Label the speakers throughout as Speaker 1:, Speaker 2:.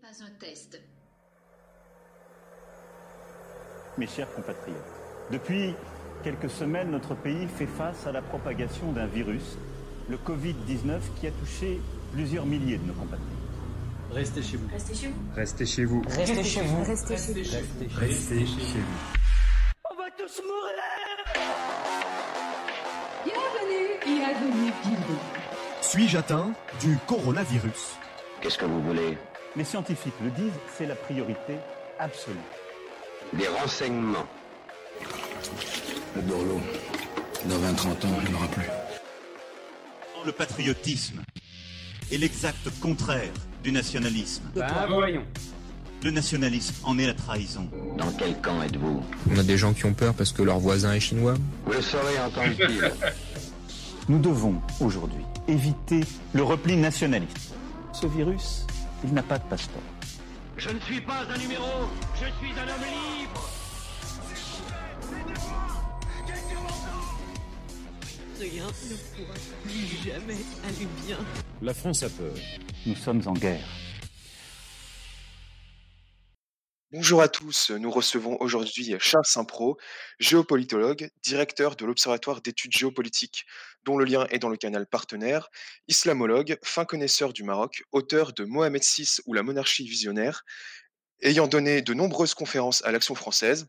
Speaker 1: pas un test.
Speaker 2: Mes chers compatriotes, depuis quelques semaines, notre pays fait face à la propagation d'un virus, le Covid-19, qui a touché plusieurs milliers de nos compatriotes.
Speaker 3: Restez chez vous.
Speaker 1: Restez chez vous.
Speaker 4: Restez chez vous.
Speaker 5: Restez chez vous.
Speaker 1: Restez chez vous.
Speaker 4: Restez chez vous.
Speaker 6: On va tous mourir
Speaker 1: Bienvenue, bienvenue, bienvenue.
Speaker 7: Suis-je atteint du coronavirus?
Speaker 8: Qu'est-ce que vous voulez?
Speaker 2: Les scientifiques le disent, c'est la priorité absolue.
Speaker 8: Des renseignements.
Speaker 9: Le Dorlo, dans 20-30 ans, il n'y en aura plus.
Speaker 10: Le patriotisme est l'exact contraire du nationalisme.
Speaker 3: Bah, voyons.
Speaker 10: Le nationalisme en est la trahison.
Speaker 8: Dans quel camp êtes-vous?
Speaker 4: On a des gens qui ont peur parce que leur voisin est chinois.
Speaker 8: Vous le saurez en temps utile.
Speaker 2: Nous devons aujourd'hui éviter le repli nationaliste. Ce virus, il n'a pas de passeport.
Speaker 6: Je ne suis pas un numéro, je suis un homme libre
Speaker 5: Rien ne pourra plus jamais aller bien.
Speaker 3: La France a peur.
Speaker 2: Nous sommes en guerre.
Speaker 11: Bonjour à tous, nous recevons aujourd'hui Charles Saint-Pro, géopolitologue, directeur de l'Observatoire d'études géopolitiques, dont le lien est dans le canal partenaire, islamologue, fin connaisseur du Maroc, auteur de Mohamed VI ou la monarchie visionnaire, ayant donné de nombreuses conférences à l'Action française.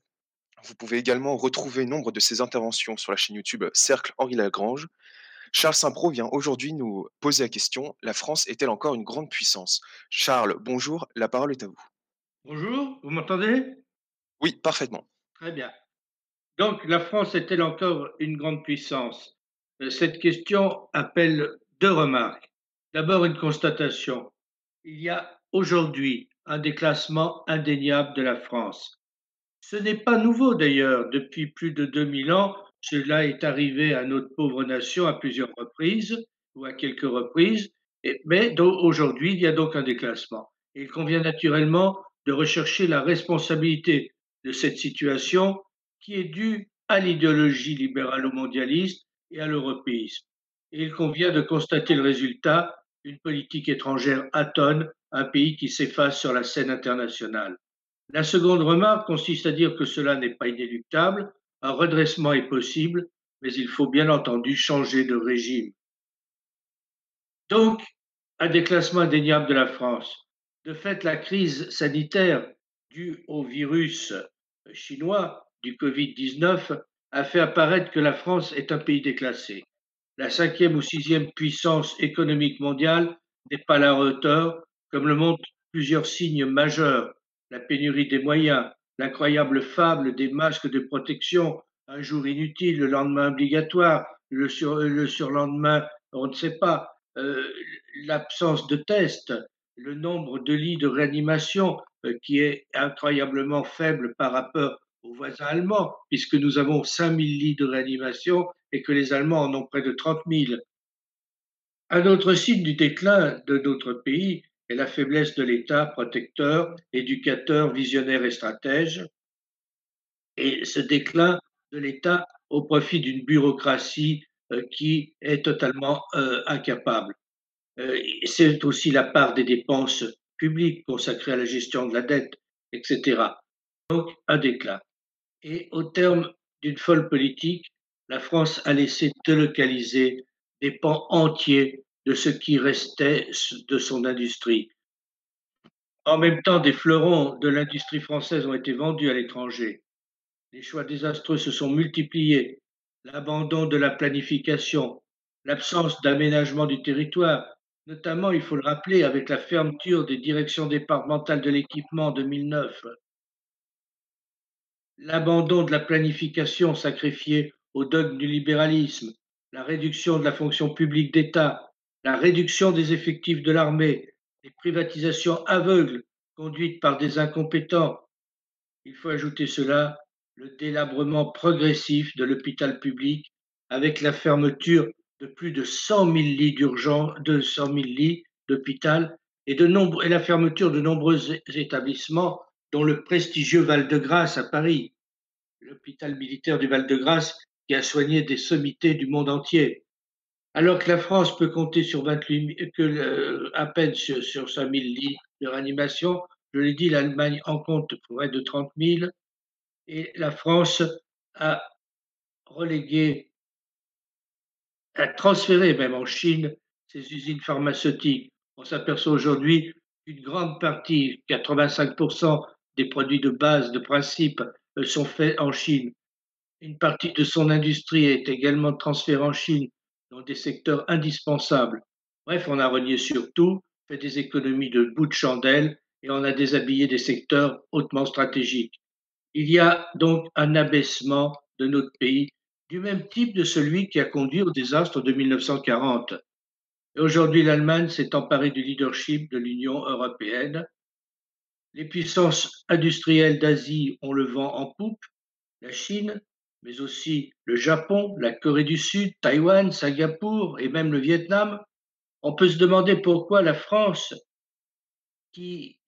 Speaker 11: Vous pouvez également retrouver nombre de ses interventions sur la chaîne YouTube Cercle Henri Lagrange. Charles Saint-Pro vient aujourd'hui nous poser la question La France est-elle encore une grande puissance? Charles, bonjour, la parole est à vous.
Speaker 12: Bonjour, vous m'entendez?
Speaker 11: Oui, parfaitement.
Speaker 12: Très bien. Donc, la France est-elle encore une grande puissance? Cette question appelle deux remarques. D'abord, une constatation. Il y a aujourd'hui un déclassement indéniable de la France. Ce n'est pas nouveau d'ailleurs. Depuis plus de 2000 ans, cela est arrivé à notre pauvre nation à plusieurs reprises ou à quelques reprises. Mais aujourd'hui, il y a donc un déclassement. Il convient naturellement de rechercher la responsabilité de cette situation qui est due à l'idéologie libéralo-mondialiste et à l'européisme. Et il convient de constater le résultat, une politique étrangère atone, un pays qui s'efface sur la scène internationale. La seconde remarque consiste à dire que cela n'est pas inéluctable, un redressement est possible, mais il faut bien entendu changer de régime. Donc, un déclassement indéniable de la France. De fait, la crise sanitaire due au virus chinois du Covid-19 a fait apparaître que la France est un pays déclassé. La cinquième ou sixième puissance économique mondiale n'est pas la hauteur, comme le montrent plusieurs signes majeurs. La pénurie des moyens, l'incroyable fable des masques de protection, un jour inutile, le lendemain obligatoire, le, sur- le surlendemain, on ne sait pas, euh, l'absence de tests, le nombre de lits de réanimation euh, qui est incroyablement faible par rapport aux voisins allemands, puisque nous avons 5000 lits de réanimation et que les Allemands en ont près de 30 000. Un autre signe du déclin de notre pays est la faiblesse de l'État protecteur, éducateur, visionnaire et stratège, et ce déclin de l'État au profit d'une bureaucratie euh, qui est totalement euh, incapable. Euh, C'est aussi la part des dépenses publiques consacrées à la gestion de la dette, etc. Donc, un déclin. Et au terme d'une folle politique, la France a laissé délocaliser des pans entiers de ce qui restait de son industrie. En même temps, des fleurons de l'industrie française ont été vendus à l'étranger. Les choix désastreux se sont multipliés. L'abandon de la planification, l'absence d'aménagement du territoire, notamment, il faut le rappeler, avec la fermeture des directions départementales de l'équipement en 2009, l'abandon de la planification sacrifiée au dogme du libéralisme, la réduction de la fonction publique d'État, la réduction des effectifs de l'armée, les privatisations aveugles conduites par des incompétents. Il faut ajouter cela, le délabrement progressif de l'hôpital public avec la fermeture de plus de 100 000 lits d'urgence, de 100 000 lits d'hôpital et, la fermeture de nombreux établissements, dont le prestigieux Val-de-Grâce à Paris, l'hôpital militaire du Val-de-Grâce qui a soigné des sommités du monde entier. Alors que la France peut compter sur 28 000 que, euh, à peine sur, sur 5 000 lits de réanimation. Je l'ai dit, l'Allemagne en compte près de 30 000 et la France a relégué, a transféré même en Chine ses usines pharmaceutiques. On s'aperçoit aujourd'hui qu'une grande partie, 85% des produits de base, de principe, euh, sont faits en Chine. Une partie de son industrie est également transférée en Chine dans des secteurs indispensables. Bref, on a renié sur tout, fait des économies de bout de chandelle et on a déshabillé des secteurs hautement stratégiques. Il y a donc un abaissement de notre pays du même type de celui qui a conduit au désastre de 1940. Et aujourd'hui, l'Allemagne s'est emparée du leadership de l'Union européenne. Les puissances industrielles d'Asie ont le vent en poupe, la Chine, mais aussi le Japon, la Corée du Sud, Taïwan, Singapour et même le Vietnam. On peut se demander pourquoi la France, qui,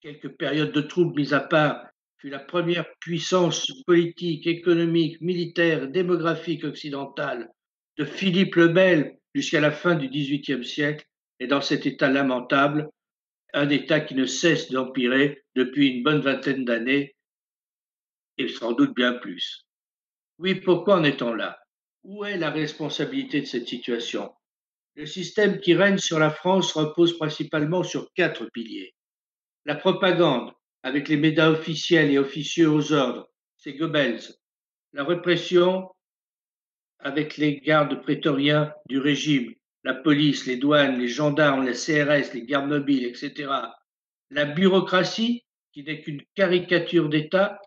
Speaker 12: quelques périodes de troubles mises à part, fut la première puissance politique, économique, militaire, démographique occidentale de Philippe le Bel jusqu'à la fin du XVIIIe siècle, est dans cet état lamentable, un état qui ne cesse d'empirer depuis une bonne vingtaine d'années, et sans doute bien plus. Oui, pourquoi en est-on là? Où est la responsabilité de cette situation? Le système qui règne sur la France repose principalement sur quatre piliers. La propagande, avec les médias officiels et officieux aux ordres, c'est Goebbels. La répression, avec les gardes prétoriens du régime, la police, les douanes, les gendarmes, les CRS, les gardes mobiles, etc. La bureaucratie, qui n'est qu'une caricature d'État,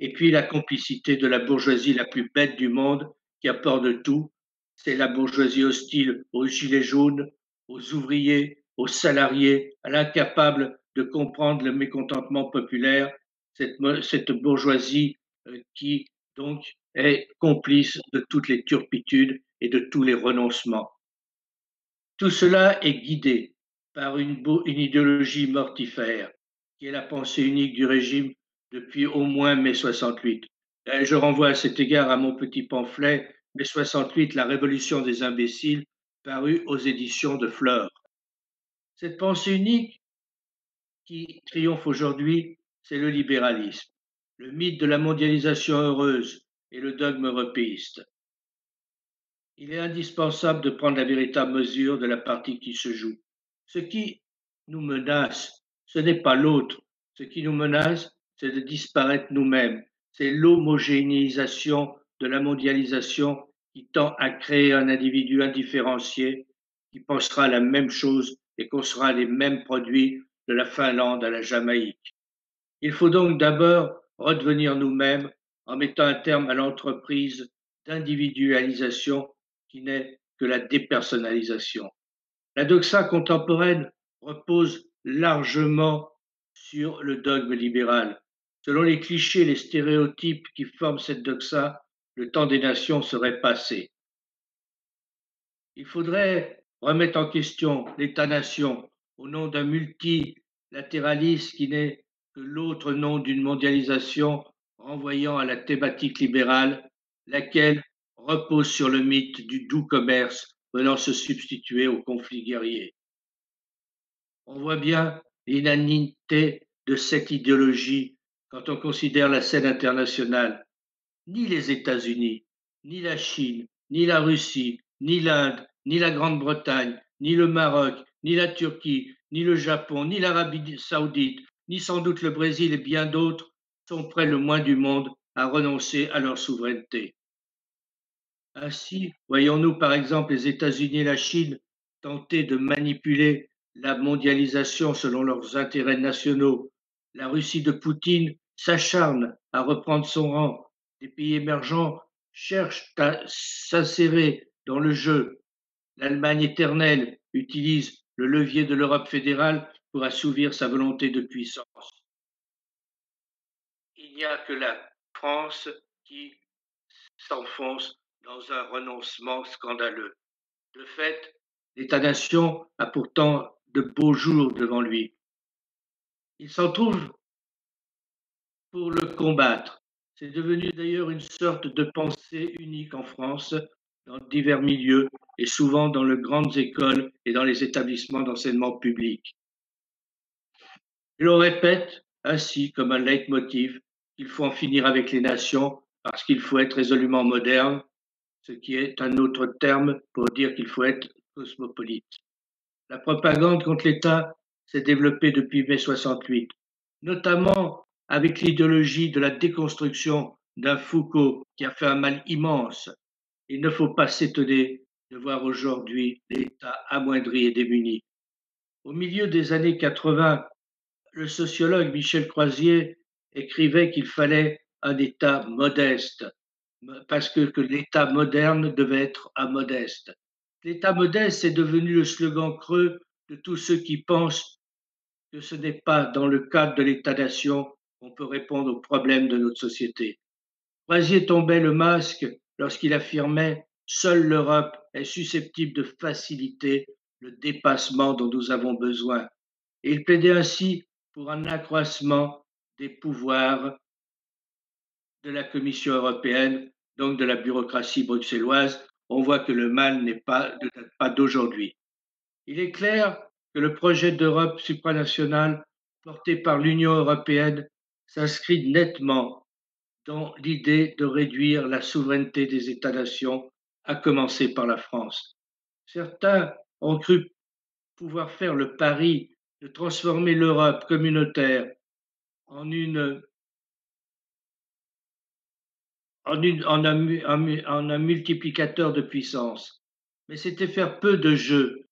Speaker 12: et puis la complicité de la bourgeoisie la plus bête du monde qui apporte tout. C'est la bourgeoisie hostile aux gilets jaunes, aux ouvriers, aux salariés, à l'incapable de comprendre le mécontentement populaire, cette, bourgeoisie euh, qui donc est complice de toutes les turpitudes et de tous les renoncements. Tout cela est guidé par une, idéologie mortifère, qui est la pensée unique du régime depuis au moins mai 68. Euh, je renvoie à cet égard à mon petit pamphlet Mai 68, la révolution des imbéciles, paru aux éditions de Fleur. Cette pensée unique qui triomphe aujourd'hui, c'est le libéralisme, le mythe de la mondialisation heureuse et le dogme européiste. Il est indispensable de prendre la véritable mesure de la partie qui se joue. Ce qui nous menace, ce n'est pas l'autre. Ce qui nous menace, c'est de disparaître nous-mêmes. C'est l'homogénéisation de la mondialisation qui tend à créer un individu indifférencié qui pensera la même chose et consommera les mêmes produits de la Finlande à la Jamaïque. Il faut donc d'abord redevenir nous-mêmes en mettant un terme à l'entreprise d'individualisation qui n'est que la dépersonnalisation. La doxa contemporaine repose largement sur le dogme libéral. Selon les clichés, les stéréotypes qui forment cette doxa, le temps des nations serait passé. Il faudrait remettre en question l'État-nation au nom d'un multilatéralisme qui n'est que l'autre nom d'une mondialisation renvoyant à la thématique libérale, laquelle repose sur le mythe du doux commerce venant se substituer au conflit guerrier. On voit bien l'inanité de cette idéologie quand on considère la scène internationale, ni les États-Unis, ni la Chine, ni la Russie, ni l'Inde, ni la Grande-Bretagne, ni le Maroc, ni la Turquie, ni le Japon, ni l'Arabie saoudite, ni sans doute le Brésil et bien d'autres sont prêts le moins du monde à renoncer à leur souveraineté. Ainsi, voyons-nous par exemple les États-Unis et la Chine tenter de manipuler la mondialisation selon leurs intérêts nationaux la Russie de Poutine s'acharne à reprendre son rang. Les pays émergents cherchent à s'insérer dans le jeu. L'Allemagne éternelle utilise le levier de l'Europe fédérale pour assouvir sa volonté de puissance. Il n'y a que la France qui s'enfonce dans un renoncement scandaleux. De fait, l'État-nation a pourtant de beaux jours devant lui. Il s'en trouve pour le combattre. C'est devenu d'ailleurs une sorte de pensée unique en France, dans divers milieux et souvent dans les grandes écoles et dans les établissements d'enseignement public. Il le répète ainsi comme un leitmotiv qu'il faut en finir avec les nations parce qu'il faut être résolument moderne, ce qui est un autre terme pour dire qu'il faut être cosmopolite. La propagande contre l'État s'est développée depuis mai 68, notamment avec l'idéologie de la déconstruction d'un Foucault qui a fait un mal immense. Il ne faut pas s'étonner de voir aujourd'hui l'État amoindri et démuni. Au milieu des années 80, le sociologue Michel Croisier écrivait qu'il fallait un État modeste, parce que, l'État moderne devait être modeste. L'État modeste est devenu le slogan creux de tous ceux qui pensent que ce n'est pas dans le cadre de l'État-nation qu'on peut répondre aux problèmes de notre société. Croisier tombait le masque lorsqu'il affirmait Seule l'Europe est susceptible de faciliter le dépassement dont nous avons besoin. Et il plaidait ainsi pour un accroissement des pouvoirs de la Commission européenne, donc de la bureaucratie bruxelloise. On voit que le mal n'est pas, d'aujourd'hui. Il est clair que le projet d'Europe supranationale porté par l'Union européenne s'inscrit nettement dans l'idée de réduire la souveraineté des États-nations, à commencer par la France. Certains ont cru pouvoir faire le pari de transformer l'Europe communautaire en une en, un, multiplicateur de puissance. Mais c'était faire peu de jeux,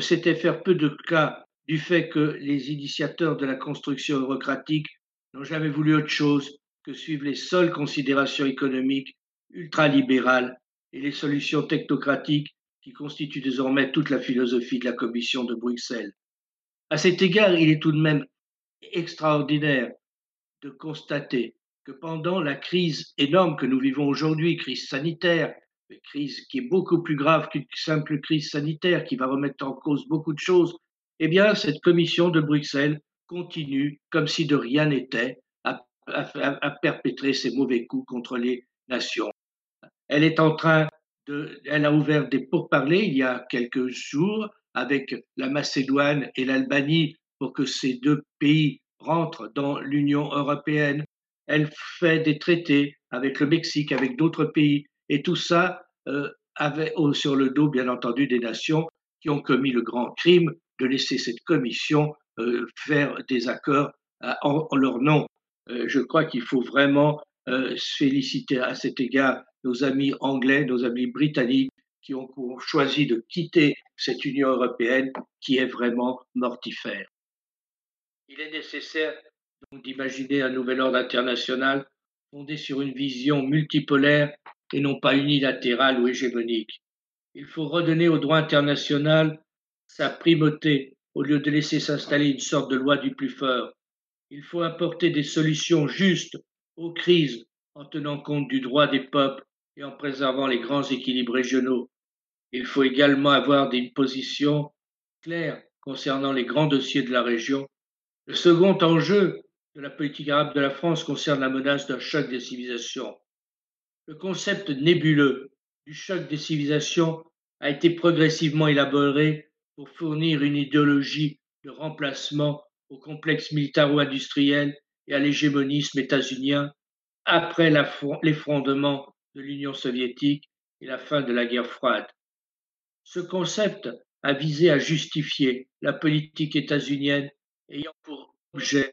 Speaker 12: c'était faire peu de cas du fait que les initiateurs de la construction eurocratique n'ont jamais voulu autre chose que suivre les seules considérations économiques ultralibérales et les solutions technocratiques qui constituent désormais toute la philosophie de la Commission de Bruxelles. À cet égard, il est tout de même extraordinaire de constater que pendant la crise énorme que nous vivons aujourd'hui, crise sanitaire, crise qui est beaucoup plus grave qu'une simple crise sanitaire, qui va remettre en cause beaucoup de choses, eh bien, cette commission de Bruxelles continue, comme si de rien n'était, à, perpétrer ses mauvais coups contre les nations. Elle est en train de, elle a ouvert des pourparlers il y a quelques jours avec la Macédoine et l'Albanie pour que ces deux pays rentrent dans l'Union européenne. Elle fait des traités avec le Mexique, avec d'autres pays, et tout ça euh, avait sur le dos, bien entendu, des nations qui ont commis le grand crime de laisser cette commission euh, faire des accords à, en, leur nom. Euh, je crois qu'il faut vraiment euh, se féliciter à cet égard nos amis anglais, nos amis britanniques qui ont, ont choisi de quitter cette Union européenne qui est vraiment mortifère. Il est nécessaire d'imaginer un nouvel ordre international fondé sur une vision multipolaire et non pas unilatérale ou hégémonique. Il faut redonner au droit international sa primauté au lieu de laisser s'installer une sorte de loi du plus fort. Il faut apporter des solutions justes aux crises en tenant compte du droit des peuples et en préservant les grands équilibres régionaux. Il faut également avoir des positions claires concernant les grands dossiers de la région. Le second enjeu de la politique arabe de la France concerne la menace d'un choc des civilisations. Le concept nébuleux du choc des civilisations a été progressivement élaboré pour fournir une idéologie de remplacement au complexe militaro-industriel et à l'hégémonisme états-unien après l'effondrement de l'Union soviétique et la fin de la guerre froide. Ce concept a visé à justifier la politique états-unienne ayant pour objet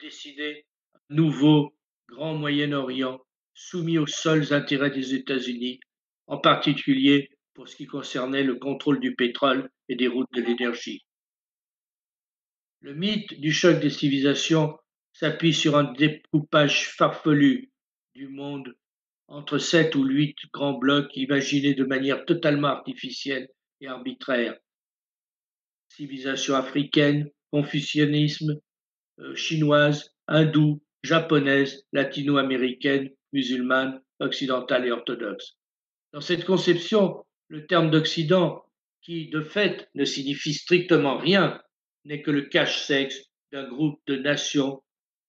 Speaker 12: décider un nouveau Grand Moyen-Orient soumis aux seuls intérêts des États-Unis, en particulier pour ce qui concernait le contrôle du pétrole et des routes de l'énergie. Le mythe du choc des civilisations s'appuie sur un découpage farfelu du monde entre sept ou huit grands blocs imaginés de manière totalement artificielle et arbitraire. Civilisation africaine, confucianisme, chinoise, hindoue, japonaise, latino-américaine, musulmane, occidentale et orthodoxe. Dans cette conception, le terme d'Occident, qui de fait ne signifie strictement rien, n'est que le cache-sexe d'un groupe de nations.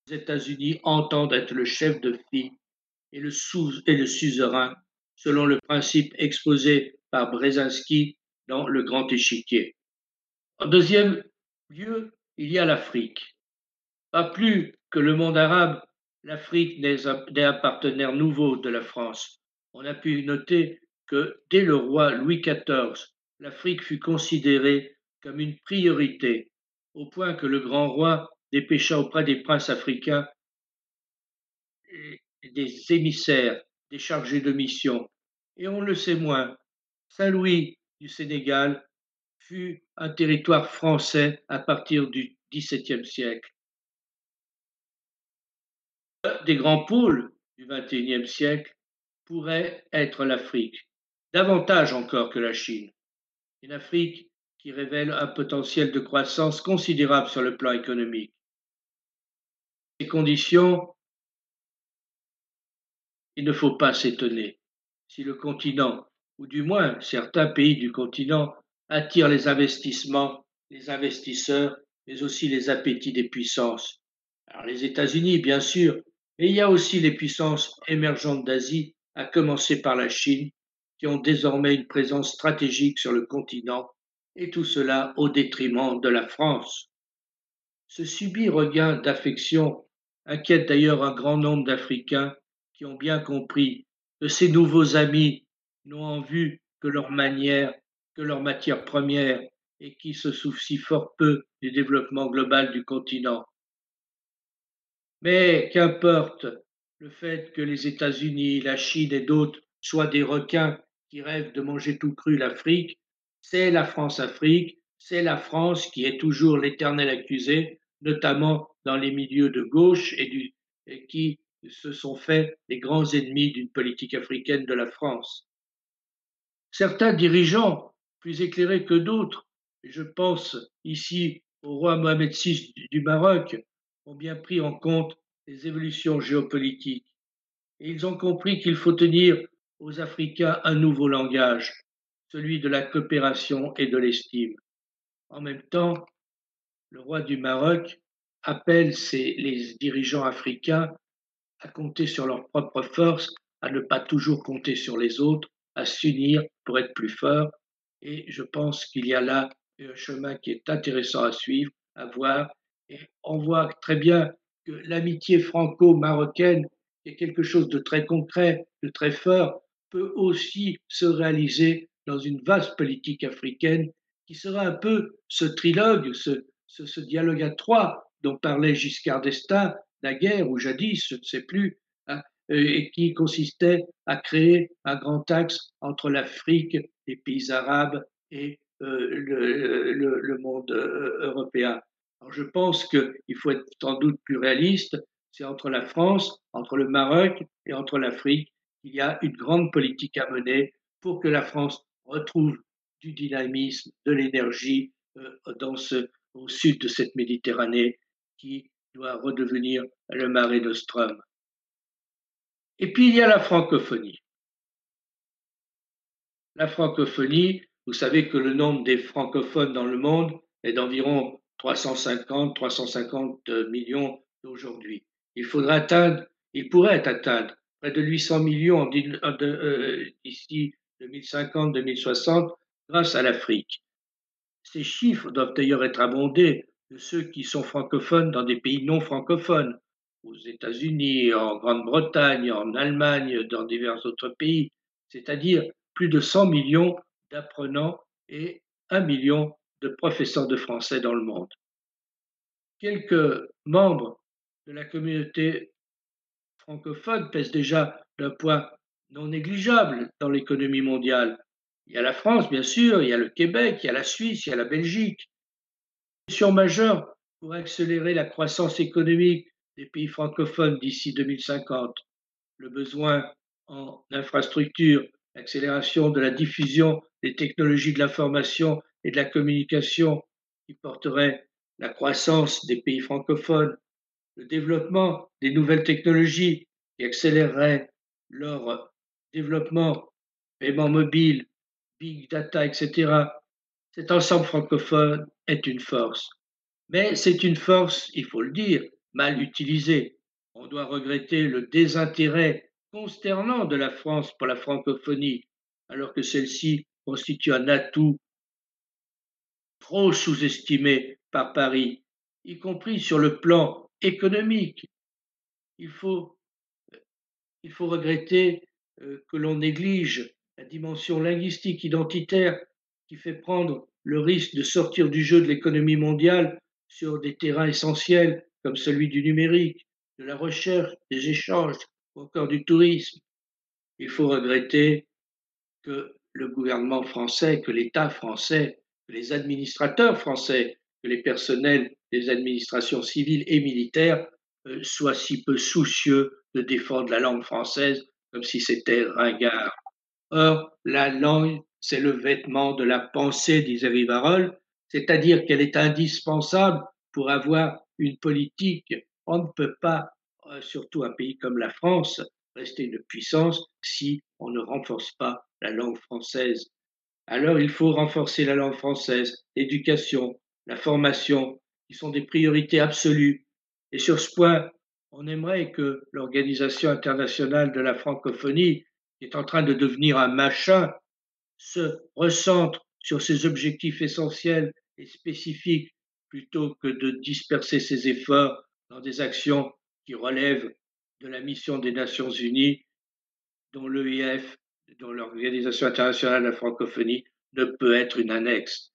Speaker 12: Les États-Unis entendent être le chef de file et le, et le suzerain, selon le principe exposé par Brzezinski dans Le Grand Échiquier. En deuxième lieu, il y a l'Afrique. Pas plus que le monde arabe, l'Afrique n'est un partenaire nouveau de la France. On a pu noter que dès le roi Louis XIV, l'Afrique fut considérée comme une priorité, au point que le grand roi dépêcha auprès des princes africains des émissaires, des chargés de mission. Et on le sait moins, Saint-Louis du Sénégal fut un territoire français à partir du XVIIe siècle. Des grands pôles du XXIe siècle pourrait être l'Afrique, davantage encore que la Chine. Une Afrique qui révèle un potentiel de croissance considérable sur le plan économique. Ces conditions, il ne faut pas s'étonner si le continent, ou du moins certains pays du continent, attirent les investissements, les investisseurs, mais aussi les appétits des puissances. Les États-Unis, bien sûr, mais il y a aussi les puissances émergentes d'Asie, à commencer par la Chine, qui ont désormais une présence stratégique sur le continent, et tout cela au détriment de la France. Ce subit regain d'affection inquiète d'ailleurs un grand nombre d'Africains qui ont bien compris que ces nouveaux amis n'ont en vue que leur manière, que leur matière première et qui se soucient fort peu du développement global du continent. Mais qu'importe le fait que les États-Unis, la Chine et d'autres soient des requins qui rêvent de manger tout cru l'Afrique, c'est la France-Afrique, c'est la France qui est toujours l'éternel accusé, notamment dans les milieux de gauche et, qui se sont faits les grands ennemis d'une politique africaine de la France. Certains dirigeants, plus éclairés que d'autres, je pense ici au roi Mohamed VI du Maroc, ont bien pris en compte les évolutions géopolitiques. Et ils ont compris qu'il faut tenir aux Africains un nouveau langage, celui de la coopération et de l'estime. En même temps, le roi du Maroc appelle les dirigeants africains à compter sur leurs propres forces, à ne pas toujours compter sur les autres, à s'unir pour être plus forts. Et je pense qu'il y a là un chemin qui est intéressant à suivre, à voir. On voit très bien que l'amitié franco-marocaine est quelque chose de très concret, de très fort, peut aussi se réaliser dans une vaste politique africaine qui sera un peu ce trilogue, ce, dialogue à trois dont parlait Giscard d'Estaing, guerre ou jadis, je ne sais plus, hein, et qui consistait à créer un grand axe entre l'Afrique, les pays arabes et euh, le, monde euh, européen. Alors je pense qu'il faut être sans doute plus réaliste. C'est entre la France, entre le Maroc et entre l'Afrique qu'il y a une grande politique à mener pour que la France retrouve du dynamisme, de l'énergie euh, dans ce, au sud de cette Méditerranée qui doit redevenir le Mare Nostrum. Et puis il y a la francophonie. La francophonie, vous savez que le nombre des francophones dans le monde est d'environ 350, 350 millions aujourd'hui. Il faudra atteindre, il pourrait atteindre près de 800 millions euh, d'ici 2050-2060 grâce à l'Afrique. Ces chiffres doivent d'ailleurs être abondés de ceux qui sont francophones dans des pays non francophones, aux États-Unis, en Grande-Bretagne, en Allemagne, dans divers autres pays, c'est-à-dire plus de 100 millions d'apprenants et 1 million de professeurs de français dans le monde. Quelques membres de la communauté francophone pèsent déjà d'un poids non négligeable dans l'économie mondiale. Il y a la France, bien sûr, il y a le Québec, il y a la Suisse, il y a la Belgique, majeure pour accélérer la croissance économique des pays francophones d'ici 2050. Le besoin en infrastructures, l'accélération de la diffusion des technologies de l'information et de la communication qui porterait la croissance des pays francophones, le développement des nouvelles technologies qui accélérerait leur développement, paiement mobile, big data, etc. Cet ensemble francophone est une force. Mais c'est une force, il faut le dire, mal utilisée. On doit regretter le désintérêt consternant de la France pour la francophonie, alors que celle-ci constitue un atout trop sous-estimé par Paris, y compris sur le plan économique. Il faut, il faut regretter euh, que l'on néglige la dimension linguistique identitaire qui fait prendre le risque de sortir du jeu de l'économie mondiale sur des terrains essentiels comme celui du numérique, de la recherche, des échanges ou encore du tourisme. Il faut regretter que le gouvernement français, que l'État français, les administrateurs français, que les personnels des administrations civiles et militaires euh, soient si peu soucieux de défendre la langue française comme si c'était ringard. Or, la langue, c'est le vêtement de la pensée, disait Rivarol, c'est-à-dire qu'elle est indispensable pour avoir une politique. On ne peut pas, euh, surtout un pays comme la France, rester une puissance si on ne renforce pas la langue française. Alors il faut renforcer la langue française, l'éducation, la formation, qui sont des priorités absolues. Et sur ce point, on aimerait que l'Organisation internationale de la francophonie, qui est en train de devenir un machin, se recentre sur ses objectifs essentiels et spécifiques plutôt que de disperser ses efforts dans des actions qui relèvent de la mission des Nations Unies, dont l'EIF, dont l'Organisation internationale de la francophonie, ne peut être une annexe.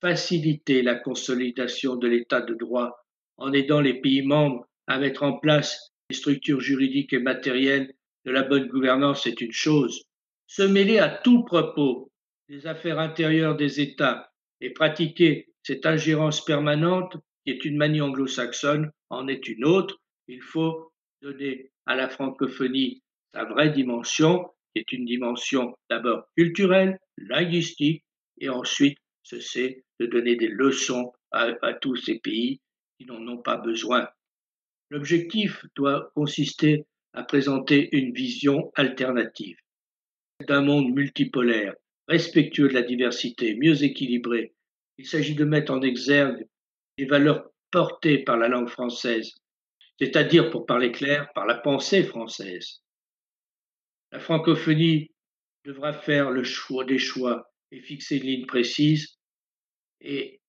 Speaker 12: Faciliter la consolidation de l'état de droit en aidant les pays membres à mettre en place des structures juridiques et matérielles de la bonne gouvernance est une chose. Se mêler à tout propos des affaires intérieures des États et pratiquer cette ingérence permanente, qui est une manie anglo-saxonne, en est une autre. Il faut donner à la francophonie sa vraie dimension, est une dimension d'abord culturelle, linguistique, et ensuite cesser de donner des leçons à tous ces pays qui n'en ont pas besoin. L'objectif doit consister à présenter une vision alternative d'un monde multipolaire, respectueux de la diversité, mieux équilibré. Il s'agit de mettre en exergue les valeurs portées par la langue française, c'est-à-dire, pour parler clair, par la pensée française. La francophonie devra faire le choix des choix et fixer une ligne précise, et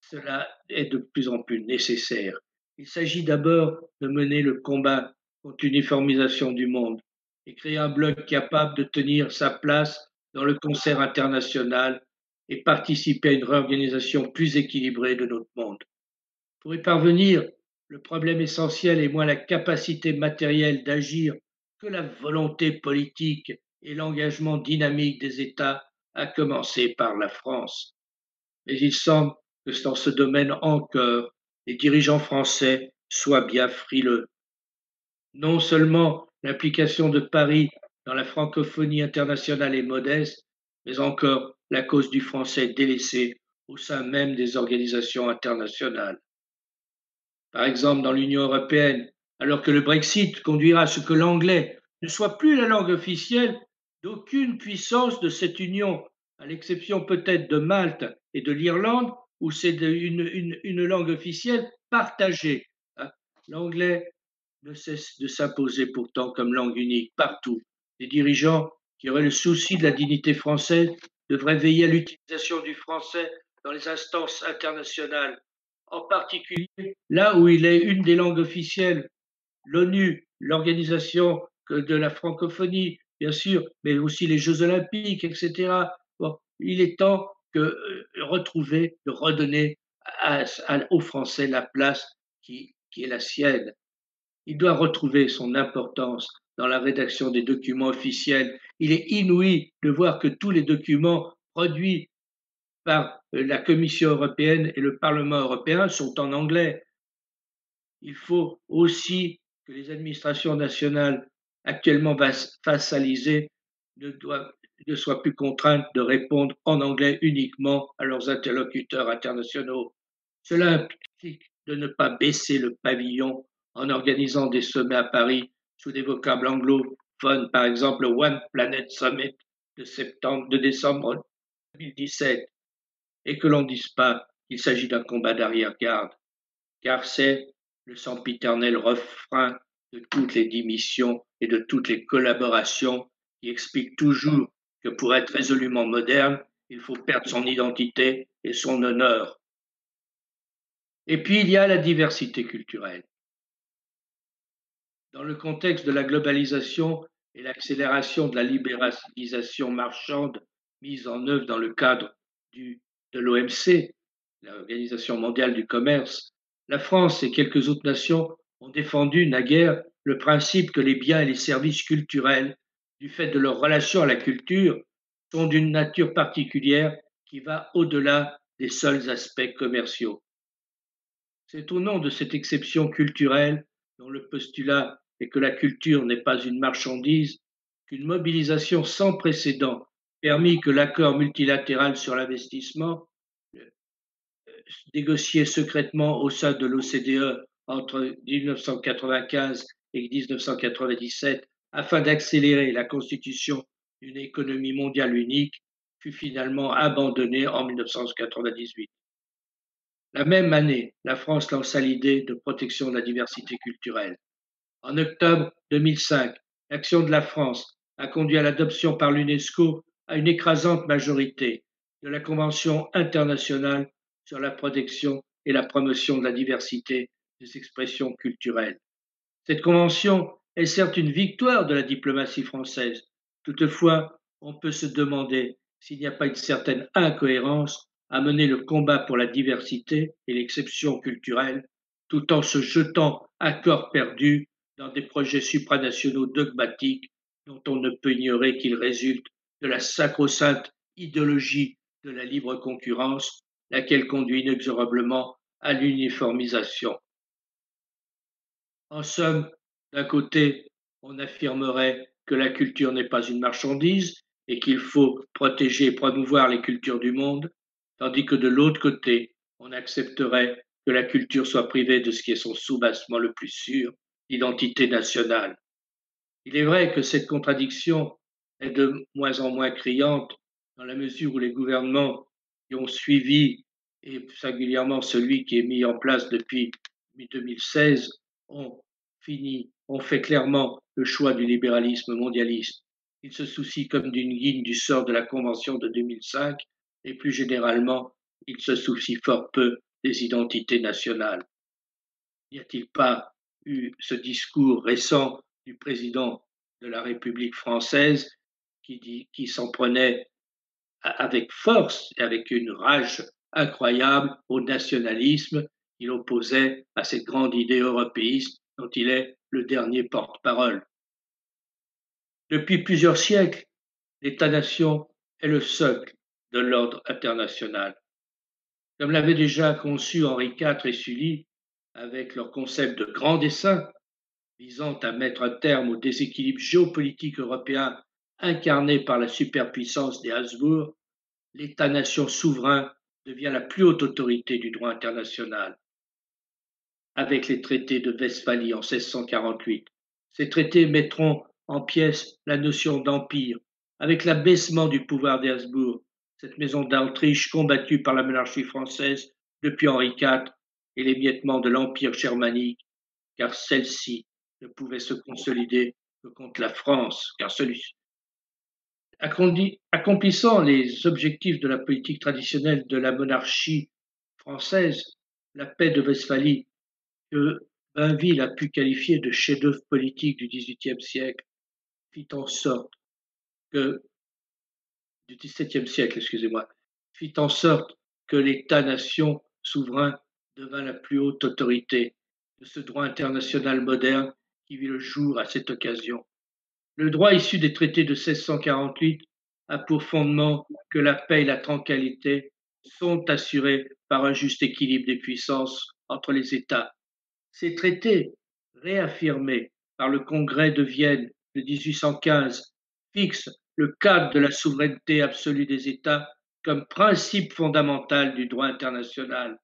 Speaker 12: cela est de plus en plus nécessaire. Il s'agit d'abord de mener le combat contre l'uniformisation du monde et créer un bloc capable de tenir sa place dans le concert international et participer à une réorganisation plus équilibrée de notre monde. Pour y parvenir, le problème essentiel est moins la capacité matérielle d'agir que la volonté politique et l'engagement dynamique des États, à commencer par la France. Mais il semble que dans ce domaine encore, les dirigeants français soient bien frileux. Non seulement l'implication de Paris dans la francophonie internationale est modeste, mais encore la cause du français délaissée au sein même des organisations internationales. Par exemple, dans l'Union européenne, alors que le Brexit conduira à ce que l'anglais ne soit plus la langue officielle d'aucune puissance de cette union, à l'exception peut-être de Malte et de l'Irlande, où c'est une, une, langue officielle partagée. Hein. L'anglais ne cesse de s'imposer pourtant comme langue unique partout. Les dirigeants qui auraient le souci de la dignité française devraient veiller à l'utilisation du français dans les instances internationales, en particulier là où il est une des langues officielles, l'ONU, l'organisation de la francophonie, bien sûr, mais aussi les Jeux olympiques, etc. Il est temps que euh, retrouver, de redonner aux Français la place qui, qui est la sienne. Il doit retrouver son importance dans la rédaction des documents officiels. Il est inouï de voir que tous les documents produits par euh, la Commission européenne et le Parlement européen sont en anglais. Il faut aussi que les administrations nationales actuellement doivent ne soient plus contraintes de répondre en anglais uniquement à leurs interlocuteurs internationaux. Cela implique de ne pas baisser le pavillon en organisant des sommets à Paris sous des vocables anglophones, par exemple le One Planet Summit de, septembre, de décembre 2017, et que l'on ne dise pas qu'il s'agit d'un combat d'arrière-garde, car c'est le sempiternel refrain de toutes les démissions et de toutes les collaborations qui explique toujours que pour être résolument moderne, il faut perdre son identité et son honneur. Et puis il y a la diversité culturelle. Dans le contexte de la globalisation et l'accélération de la libéralisation marchande mise en œuvre dans le cadre de l'OMC, l'Organisation mondiale du commerce, la France et quelques autres nations ont défendu naguère le principe que les biens et les services culturels, du fait de leur relation à la culture, sont d'une nature particulière qui va au-delà des seuls aspects commerciaux. C'est au nom de cette exception culturelle, dont le postulat est que la culture n'est pas une marchandise, qu'une mobilisation sans précédent permit que l'accord multilatéral sur l'investissement, négocié secrètement au sein de l'OCDE entre 1995 et 1997 afin d'accélérer la constitution d'une économie mondiale unique, fut finalement abandonné en 1998. La même année, la France lança l'idée de protection de la diversité culturelle. En octobre 2005, l'action de la France a conduit à l'adoption par l'UNESCO à une écrasante majorité de la Convention internationale sur la protection et la promotion de la diversité des expressions culturelles. Cette convention est certes une victoire de la diplomatie française. Toutefois, on peut se demander s'il n'y a pas une certaine incohérence à mener le combat pour la diversité et l'exception culturelle tout en se jetant à corps perdu dans des projets supranationaux dogmatiques dont on ne peut ignorer qu'ils résultent de la sacro-sainte idéologie de la libre concurrence, laquelle conduit inexorablement à l'uniformisation. En somme, d'un côté, on affirmerait que la culture n'est pas une marchandise et qu'il faut protéger et promouvoir les cultures du monde, tandis que de l'autre côté, on accepterait que la culture soit privée de ce qui est son soubassement le plus sûr, l'identité nationale. Il est vrai que cette contradiction est de moins en moins criante dans la mesure où les gouvernements qui ont suivi, et singulièrement celui qui est mis en place depuis 2016, ont fini, ont fait clairement le choix du libéralisme mondialiste. Ils se soucient comme d'une guine du sort de la Convention de 2005 et plus généralement, ils se soucient fort peu des identités nationales. N'y a-t-il pas eu ce discours récent du président de la République française qui, dit, qui s'en prenait avec force et avec une rage incroyable au nationalisme qu'il opposait à cette grande idée européiste dont il est le dernier porte-parole. Depuis plusieurs siècles, l'État-nation est le socle de l'ordre international. Comme l'avaient déjà conçu Henri IV et Sully avec leur concept de grand dessein visant à mettre un terme au déséquilibre géopolitique européen incarné par la superpuissance des Habsbourg, l'État-nation souverain devient la plus haute autorité du droit international. Avec les traités de Westphalie en 1648, ces traités mettront en pièces la notion d'empire, avec l'abaissement du pouvoir des Habsbourg, cette maison d'Autriche combattue par la monarchie française depuis Henri IV et l'émiettement de l'empire germanique, car celle-ci ne pouvait se consolider que contre la France, car celui accomplissant les objectifs de la politique traditionnelle de la monarchie française, la paix de Westphalie, que Bainville a pu qualifier de chef-d'œuvre politique du XVIIIe siècle, fit en sorte que du XVIIe siècle, excusez-moi, fit en sorte que l'État-nation souverain devint la plus haute autorité de ce droit international moderne qui vit le jour à cette occasion. Le droit issu des traités de 1648 a pour fondement que la paix et la tranquillité sont assurés par un juste équilibre des puissances entre les États. Ces traités, réaffirmés par le Congrès de Vienne de 1815, fixent le cadre de la souveraineté absolue des États comme principe fondamental du droit international,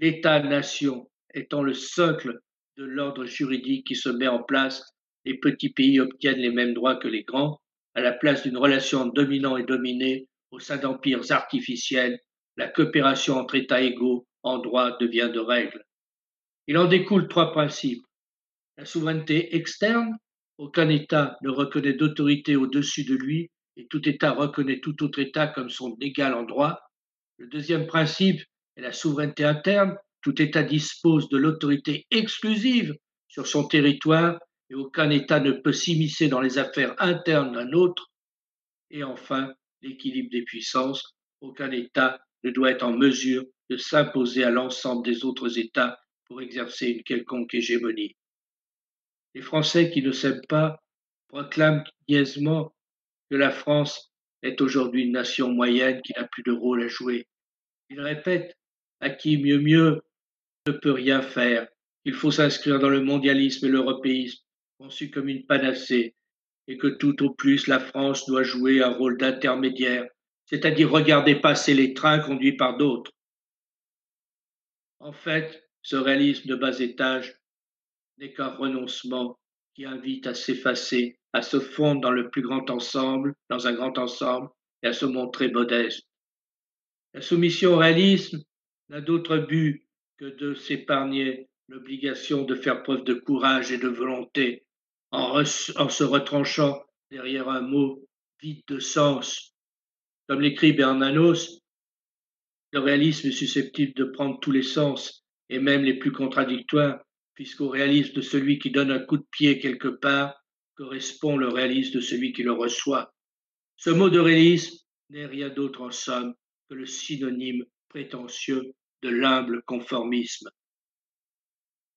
Speaker 12: l'État-nation étant le socle de l'ordre juridique qui se met en place, les petits pays obtiennent les mêmes droits que les grands, à la place d'une relation dominant et dominé au sein d'empires artificiels, la coopération entre États égaux en droit devient de règle. Il en découle trois principes. La souveraineté externe, aucun État ne reconnaît d'autorité au-dessus de lui et tout État reconnaît tout autre État comme son égal en droit. Le deuxième principe est la souveraineté interne, tout État dispose de l'autorité exclusive sur son territoire et aucun État ne peut s'immiscer dans les affaires internes d'un autre. Et enfin, l'équilibre des puissances. Aucun État ne doit être en mesure de s'imposer à l'ensemble des autres États pour exercer une quelconque hégémonie. Les Français qui ne s'aiment pas proclament niaisement que la France est aujourd'hui une nation moyenne qui n'a plus de rôle à jouer. Ils répètent à qui mieux mieux ne peut rien faire. Il faut s'inscrire dans le mondialisme et l'européisme, conçu comme une panacée, et que tout au plus la France doit jouer un rôle d'intermédiaire, c'est-à-dire regarder passer les trains conduits par d'autres. En fait, ce réalisme de bas étage n'est qu'un renoncement qui invite à s'effacer, à se fondre dans le plus grand ensemble, dans un grand ensemble, et à se montrer modeste. La soumission au réalisme n'a d'autre but que de s'épargner l'obligation de faire preuve de courage et de volonté en, se retranchant derrière un mot vide de sens. Comme l'écrit Bernanos, le réalisme est susceptible de prendre tous les sens, et même les plus contradictoires, puisqu'au réalisme de celui qui donne un coup de pied quelque part correspond le réalisme de celui qui le reçoit. Ce mot de réalisme n'est rien d'autre en somme que le synonyme prétentieux de l'humble conformisme.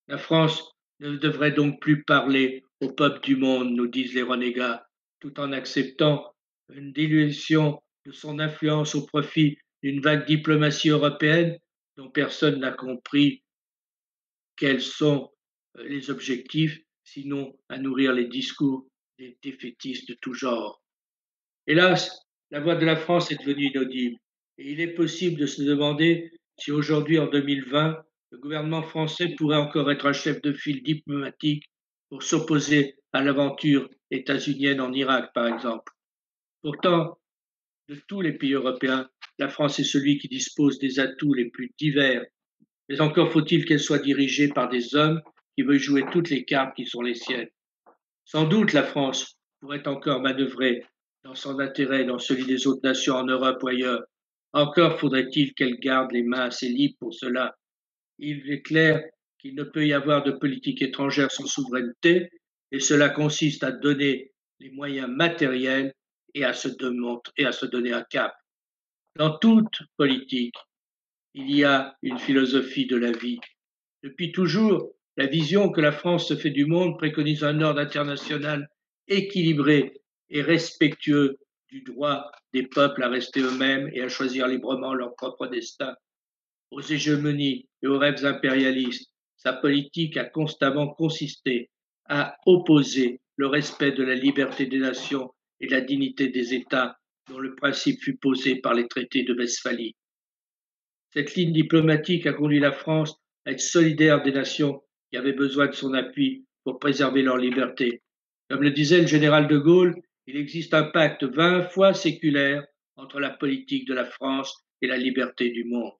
Speaker 12: La France ne devrait donc plus parler au peuple du monde, nous disent les renégats, tout en acceptant une dilution de son influence au profit d'une vague diplomatie européenne dont personne n'a compris quels sont euh, les objectifs, sinon à nourrir les discours des défaitistes de tout genre. Hélas, la voix de la France est devenue inaudible, et il est possible de se demander si aujourd'hui, en 2020, le gouvernement français pourrait encore être un chef de file diplomatique pour s'opposer à l'aventure états-unienne en Irak, par exemple. Pourtant, de tous les pays européens, la France est celui qui dispose des atouts les plus divers mais encore faut-il qu'elle soit dirigée par des hommes qui veulent jouer toutes les cartes qui sont les siennes. Sans doute la France pourrait encore manœuvrer dans son intérêt, dans celui des autres nations en Europe ou ailleurs. Encore faudrait-il qu'elle garde les mains assez libres pour cela. Il est clair qu'il ne peut y avoir de politique étrangère sans souveraineté, et cela consiste à donner les moyens matériels et à se, et à se donner un cap. Dans toute politique, il y a une philosophie de la vie. Depuis toujours, la vision que la France se fait du monde préconise un ordre international équilibré et respectueux du droit des peuples à rester eux-mêmes et à choisir librement leur propre destin. Aux hégémonies et aux rêves impérialistes, sa politique a constamment consisté à opposer le respect de la liberté des nations et la dignité des États dont le principe fut posé par les traités de Westphalie. Cette ligne diplomatique a conduit la France à être solidaire des nations qui avaient besoin de son appui pour préserver leur liberté. Comme le disait le général de Gaulle, il existe un pacte vingt fois séculaire entre la politique de la France et la liberté du monde.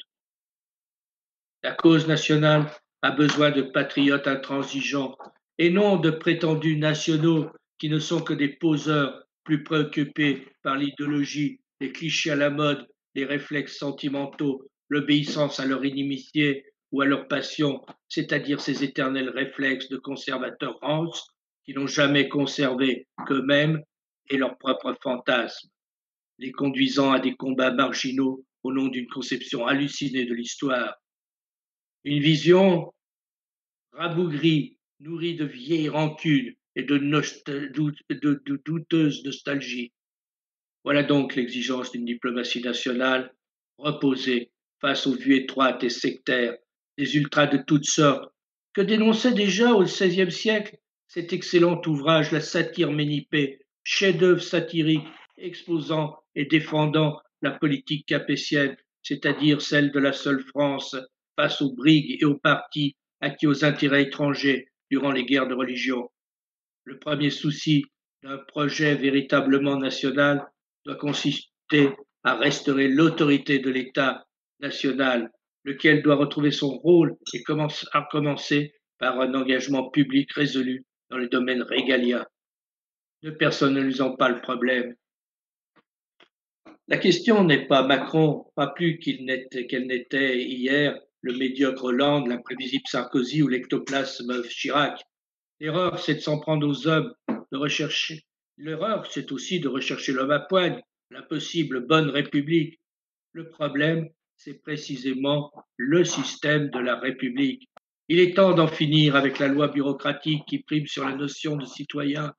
Speaker 12: La cause nationale a besoin de patriotes intransigeants et non de prétendus nationaux qui ne sont que des poseurs plus préoccupés par l'idéologie, les clichés à la mode, les réflexes sentimentaux l'obéissance à leur inimitié ou à leur passion, c'est-à-dire ces éternels réflexes de conservateurs rances qui n'ont jamais conservé qu'eux-mêmes et leurs propres fantasmes, les conduisant à des combats marginaux au nom d'une conception hallucinée de l'histoire. Une vision rabougrie, nourrie de vieilles rancunes et de, de, de douteuses nostalgies. Voilà donc l'exigence d'une diplomatie nationale reposée face aux vues étroites et sectaires des ultras de toutes sortes, que dénonçait déjà au XVIe siècle cet excellent ouvrage La satire ménipée, chef-d'œuvre satirique exposant et défendant la politique capétienne, c'est-à-dire celle de la seule France face aux brigues et aux partis acquis aux intérêts étrangers durant les guerres de religion. Le premier souci d'un projet véritablement national doit consister à restaurer l'autorité de l'État national, lequel doit retrouver son rôle et commence à commencer par un engagement public résolu dans les domaines régaliens. Ne personnalisant pas le problème. La question n'est pas Macron, pas plus qu'elle n'était hier, le médiocre Hollande, l'imprévisible Sarkozy ou l'ectoplasme Chirac. L'erreur, c'est de s'en prendre aux hommes, de rechercher. L'erreur, c'est aussi de rechercher l'homme à poigne, la possible bonne république. Le problème, c'est précisément le système de la République. Il est temps d'en finir avec la loi bureaucratique qui prime sur la notion de citoyen.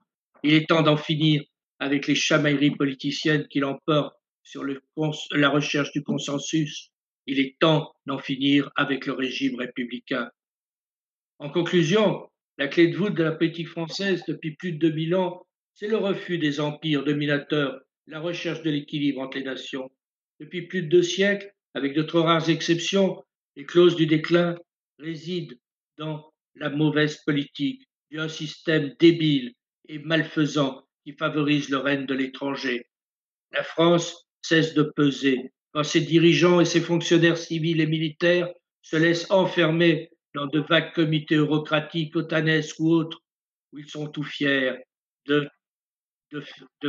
Speaker 12: Il est temps d'en finir avec les chamailleries politiciennes qui l'emportent sur la recherche du consensus. Il est temps d'en finir avec le régime républicain. En conclusion, la clé de voûte de la politique française depuis plus de 2000 ans, c'est le refus des empires dominateurs, la recherche de l'équilibre entre les nations. Depuis plus de deux siècles, avec d'autres rares exceptions, les clauses du déclin résident dans la mauvaise politique d'un système débile et malfaisant qui favorise le règne de l'étranger. La France cesse de peser quand ses dirigeants et ses fonctionnaires civils et militaires se laissent enfermer dans de vagues comités eurocratiques, otanesques ou autres, où ils sont tout fiers de,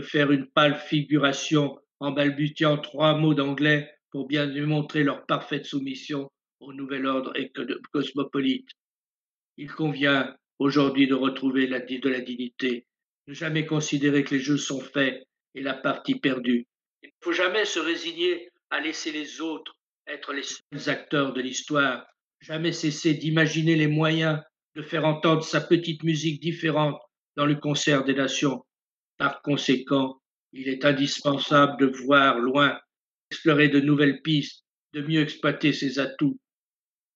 Speaker 12: faire une pâle figuration en balbutiant trois mots d'anglais pour bien démontrer leur parfaite soumission au nouvel ordre cosmopolite. Il convient aujourd'hui de retrouver de la dignité, ne jamais considérer que les jeux sont faits et la partie perdue. Il ne faut jamais se résigner à laisser les autres être les seuls acteurs de l'histoire, jamais cesser d'imaginer les moyens de faire entendre sa petite musique différente dans le concert des nations. Par conséquent, il est indispensable de voir loin, explorer de nouvelles pistes, de mieux exploiter ses atouts.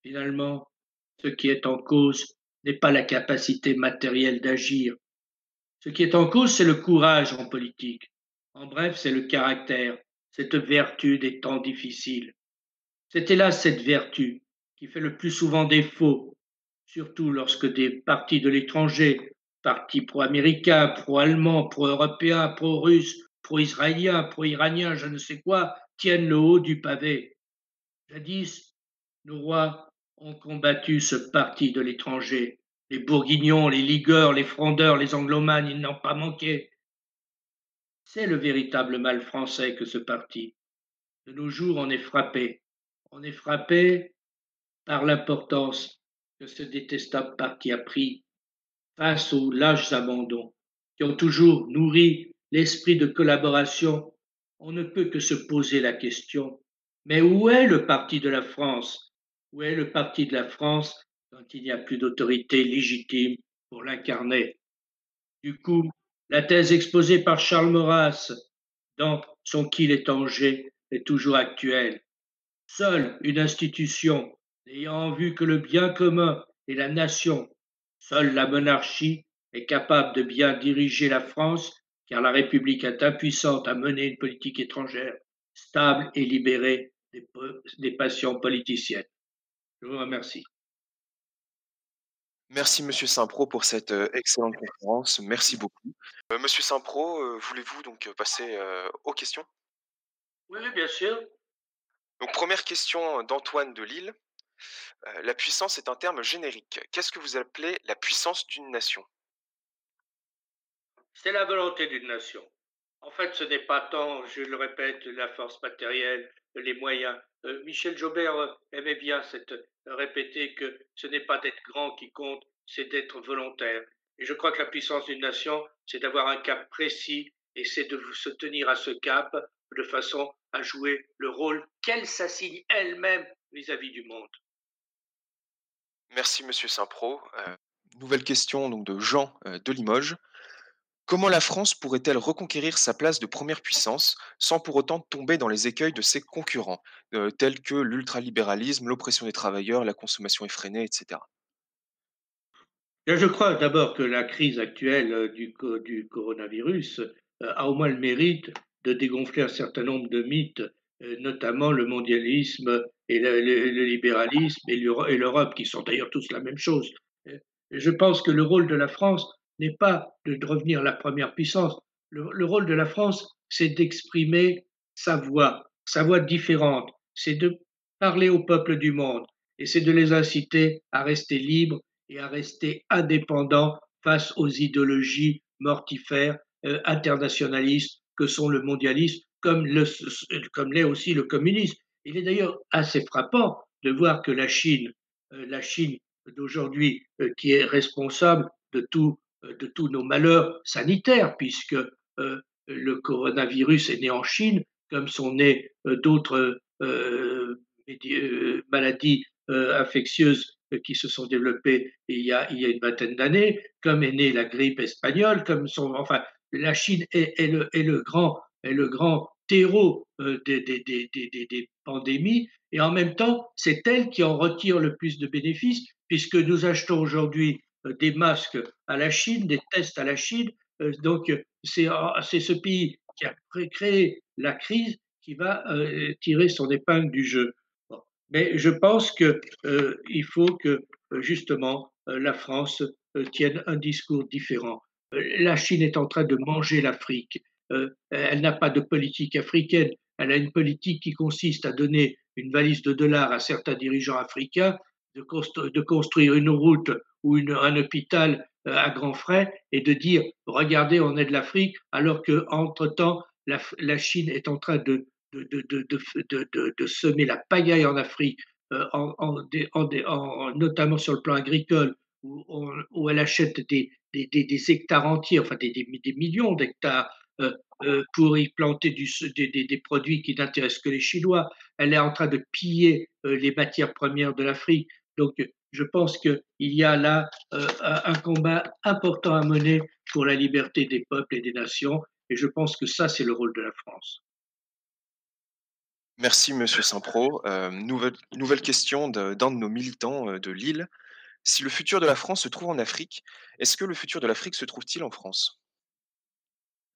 Speaker 12: Finalement, ce qui est en cause n'est pas la capacité matérielle d'agir. Ce qui est en cause, c'est le courage en politique. En bref, c'est le caractère, cette vertu des temps difficiles. C'est hélas cette vertu qui fait le plus souvent défaut, surtout lorsque des partis de l'étranger, partis pro-américains, pro-allemands, pro-européens, pro-russes, pro-israéliens, pro-iraniens, je ne sais quoi, tiennent le haut du pavé. Jadis, nos rois ont combattu ce parti de l'étranger. Les bourguignons, les ligueurs, les frondeurs, les anglomanes, ils n'ont pas manqué. C'est le véritable mal français que ce parti. De nos jours, on est frappé. On est frappé par l'importance que ce détestable parti a pris face aux lâches abandons qui ont toujours nourri l'esprit de collaboration. On ne peut que se poser la question, mais où est le parti de la France? Où est le parti de la France quand il n'y a plus d'autorité légitime pour l'incarner? Du coup, la thèse exposée par Charles Maurras dans son Qu'il est Angers est toujours actuelle. Seule une institution n'ayant en vue que le bien commun et la nation, seule la monarchie est capable de bien diriger la France, car la République est impuissante à mener une politique étrangère stable et libérée des passions politiciennes. Je vous remercie.
Speaker 11: Merci Monsieur Saint-Pro pour cette euh, excellente conférence. Merci beaucoup. Euh, Monsieur Saint-Pro, euh, voulez-vous donc passer euh, aux questions?
Speaker 12: Oui, bien sûr.
Speaker 11: Donc première question d'Antoine de Lille. La puissance est un terme générique. Qu'est-ce que vous appelez la puissance d'une nation?
Speaker 12: C'est la volonté d'une nation. En fait, ce n'est pas tant, je le répète, la force matérielle, les moyens. Euh, Michel Jobert aimait bien cette, répéter que ce n'est pas d'être grand qui compte, c'est d'être volontaire. Et je crois que la puissance d'une nation, c'est d'avoir un cap précis et c'est de se tenir à ce cap de façon à jouer le rôle qu'elle s'assigne elle-même vis-à-vis du monde.
Speaker 11: Merci Monsieur Saint-Pro. Euh, nouvelle question donc de Jean euh, de Limoges. Comment la France pourrait-elle reconquérir sa place de première puissance sans pour autant tomber dans les écueils de ses concurrents, euh, tels que l'ultralibéralisme, l'oppression des travailleurs, la consommation effrénée, etc.
Speaker 12: Je crois d'abord que la crise actuelle du, du coronavirus a au moins le mérite de dégonfler un certain nombre de mythes, notamment le mondialisme et le libéralisme et l'Europe, qui sont d'ailleurs tous la même chose. Je pense que le rôle de la France n'est pas de revenir la première puissance. Le, le rôle de la France, c'est d'exprimer sa voix, sa voix différente, c'est de parler au peuple du monde et c'est de les inciter à rester libres et à rester indépendants face aux idéologies mortifères, euh, internationalistes que sont le mondialisme, comme l'est aussi le communisme. Il est d'ailleurs assez frappant de voir que la Chine, la Chine d'aujourd'hui, qui est responsable de, tout, de tous nos malheurs sanitaires, puisque le coronavirus est né en Chine, comme sont nées d'autres maladies infectieuses qui se sont développées il y a, une vingtaine d'années, comme est née la grippe espagnole, comme sont, enfin, la Chine est, le, grand, est terreau des, des, des, des, pandémies, et en même temps, c'est elle qui en retire le plus de bénéfices, puisque nous achetons aujourd'hui des masques à la Chine, des tests à la Chine, donc c'est ce pays qui a créé la crise qui va tirer son épingle du jeu. Mais je pense qu'il euh, faut que justement la France tienne un discours différent. La Chine est en train de manger l'Afrique. elle n'a pas de politique africaine. Elle a une politique qui consiste à donner une valise de dollars à certains dirigeants africains, de, construire une route ou un hôpital à grands frais et de dire regardez, on est de l'Afrique, alors qu'entre-temps, la, la, Chine est en train de semer la pagaille en Afrique, euh, en, notamment sur le plan agricole, où, elle achète des, hectares entiers, enfin des, millions d'hectares euh, euh, pour y planter des, produits qui n'intéressent que les Chinois. Elle est en train de piller les matières premières de l'Afrique. Donc, je pense qu'il y a là un combat important à mener pour la liberté des peuples et des nations. Et je pense que ça, c'est le rôle de la France.
Speaker 11: Merci Monsieur Saint-Pro. Euh, nouvelle, nouvelle question d'un de, nos militants euh, de Lille. Si le futur de la France se trouve en Afrique, est-ce que le futur de l'Afrique se trouve-t-il en France?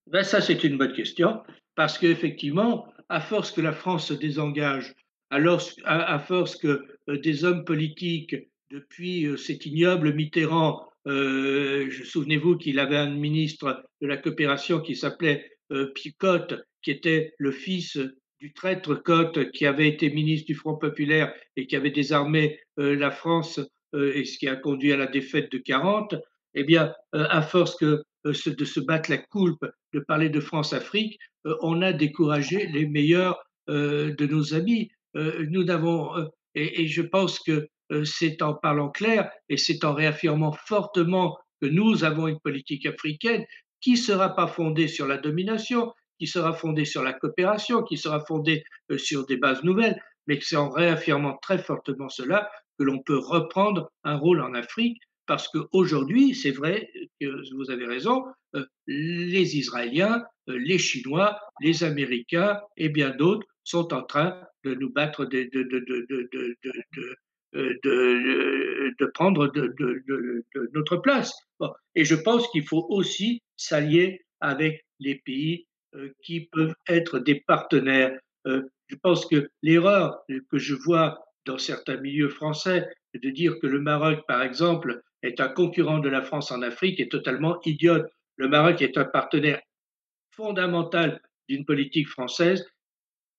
Speaker 12: Ben Ça, c'est une bonne question, parce qu'effectivement, à force que la France se désengage, alors, à, force que euh, des hommes politiques, depuis cet ignoble Mitterrand, souvenez-vous qu'il avait un ministre de la coopération qui s'appelait Picotte, qui était le fils du traître Cotte, qui avait été ministre du Front populaire et qui avait désarmé euh, la France, euh, et ce qui a conduit à la défaite de 40, eh bien, euh, à force que, de se battre la coulpe, de parler de France-Afrique, on a découragé les meilleurs de nos amis. Nous n'avons, et, et, je pense que c'est en parlant clair et c'est en réaffirmant fortement que nous avons une politique africaine qui ne sera pas fondée sur la domination, qui sera fondée sur la coopération, qui sera fondée euh, sur des bases nouvelles, mais c'est en réaffirmant très fortement cela que l'on peut reprendre un rôle en Afrique, parce qu'aujourd'hui, c'est vrai que vous avez raison, euh, les Israéliens, euh, les Chinois, les Américains et bien d'autres sont en train de nous battre, de, de, de, de prendre de, notre place. Et je pense qu'il faut aussi s'allier avec les pays euh, qui peuvent être des partenaires. Euh, je pense que l'erreur que je vois dans certains milieux français de dire que le Maroc, par exemple, est un concurrent de la France en Afrique est totalement idiote. Le Maroc est un partenaire fondamental d'une politique française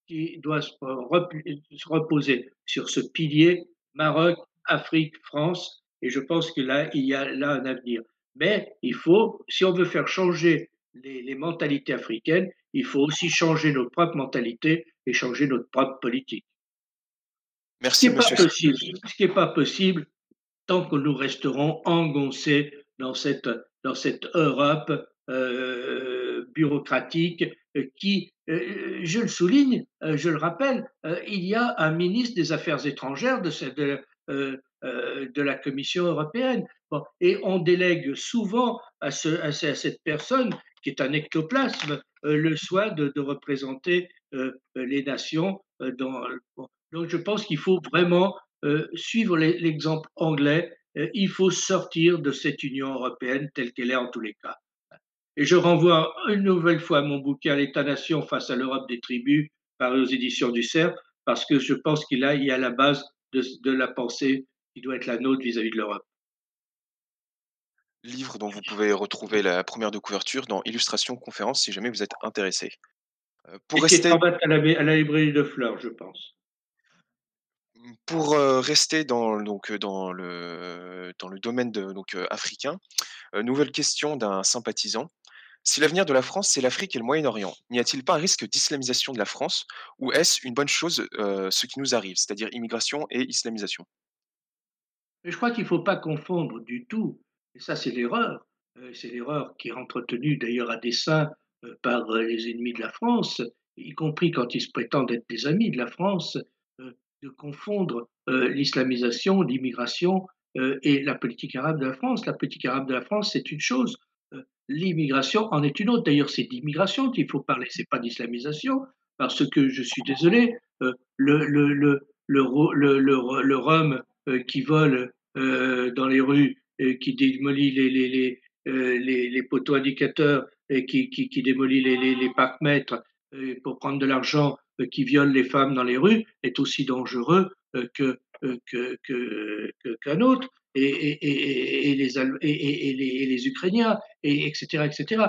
Speaker 12: qui doit se reposer sur ce pilier Maroc, Afrique, France. Et je pense que là, il y a là un avenir. Mais il faut, si on veut faire changer les, mentalités africaines, il faut aussi changer nos propres mentalités et changer notre propre politique.
Speaker 11: Merci,
Speaker 12: ce Pas possible, ce qui n'est pas possible tant que nous resterons engoncés dans cette, dans cette Europe euh, bureaucratique euh, qui, je le souligne, je le rappelle, il y a un ministre des Affaires étrangères de, la Commission européenne. et on délègue souvent à, ce, à cette personne qui est un ectoplasme, euh, le soin de, représenter euh, les nations. Euh, donc je pense qu'il faut vraiment suivre l'exemple anglais. il faut sortir de cette Union européenne telle qu'elle est en tous les cas. Et je renvoie une nouvelle fois mon bouquin L'État-nation face à l'Europe des tribus, paru aux éditions du CERF, parce que je pense qu'il y a la base de, de, la pensée qui doit être la nôtre vis à -vis de l'Europe
Speaker 11: livre dont vous pouvez retrouver la première de couverture dans Illustration Conférence si jamais vous êtes intéressé.
Speaker 12: Euh, pour rester à la, à la librairie de Fleurs, je pense.
Speaker 11: Pour euh, rester dans, donc, dans, le, dans le domaine de, donc, euh, africain, nouvelle question d'un sympathisant. Si l'avenir de la France, c'est l'Afrique et le Moyen-Orient, n'y a-t-il pas un risque d'islamisation de la France ou est-ce une bonne chose ce qui nous arrive, c'est-à-dire immigration et islamisation?
Speaker 12: Je crois qu'il ne faut pas confondre du tout, et ça c'est l'erreur, c'est l'erreur qui est entretenue d'ailleurs à dessein par les ennemis de la France, y compris quand ils se prétendent être des amis de la France, de confondre l'islamisation, l'immigration et la politique arabe de la France. La politique arabe de la France, c'est une chose, l'immigration en est une autre. D'ailleurs, c'est d'immigration qu'il faut parler, c'est pas d'islamisation, parce que je suis désolé, euh, le, rhum euh, qui vole euh, dans les rues, qui démolit les, les, poteaux indicateurs et qui, démolit les, les, parcs-mètres euh, pour prendre de l'argent, qui viole les femmes dans les rues, est aussi dangereux que, euh, que, que, qu'un autre. Et, et, et, et, les, et, et, et les, et les Ukrainiens, et, etc. etc.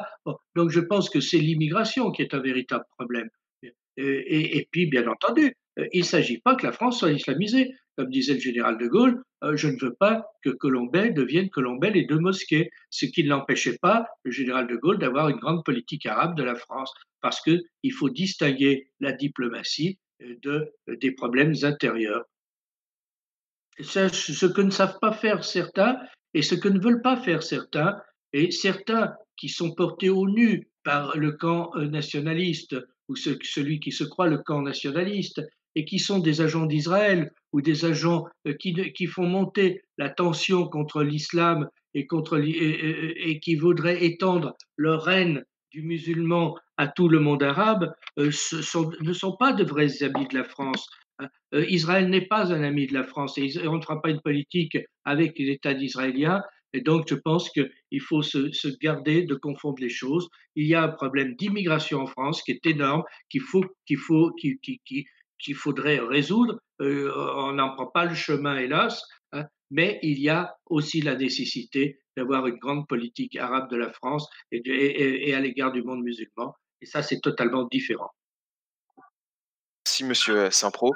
Speaker 12: Donc je pense que c'est l'immigration qui est un véritable problème. Et, et, et puis, bien entendu, euh, il ne s'agit pas que la France soit islamisée. Comme disait le général de Gaulle, euh, je ne veux pas que Colombey devienne Colombey les deux mosquées, ce qui ne l'empêchait pas, le général de Gaulle, d'avoir une grande politique arabe de la France, parce qu'il faut distinguer la diplomatie de, des problèmes intérieurs. Ce que ne savent pas faire certains et ce que ne veulent pas faire certains, et certains qui sont portés au nu par le camp euh, nationaliste ou ce- celui qui se croit le camp nationaliste et qui sont des agents d'Israël ou des agents euh, qui, font monter la tension contre l'islam et, qui voudraient étendre leur règne du musulman à tout le monde arabe, euh, ne sont pas de vrais amis de la France. Hein. Euh, Israël n'est pas un ami de la France et on ne fera pas une politique avec l'État d'israélien. Et donc, je pense qu'il faut se, garder de confondre les choses. Il y a un problème d'immigration en France qui est énorme, qu'il faut, qu'il faudrait résoudre. Euh, on n'en prend pas le chemin, hélas, hein, mais il y a aussi la nécessité d'avoir une grande politique arabe de la France et à l'égard du monde musulman. Et ça, c'est totalement différent.
Speaker 11: Monsieur Saint-Pro.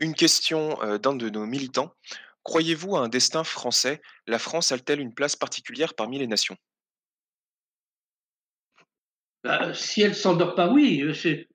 Speaker 11: Une question d'un de nos militants. Croyez-vous à un destin français? La France a-t-elle une place particulière parmi les nations?
Speaker 12: Bah, si elle s'endort pas, oui.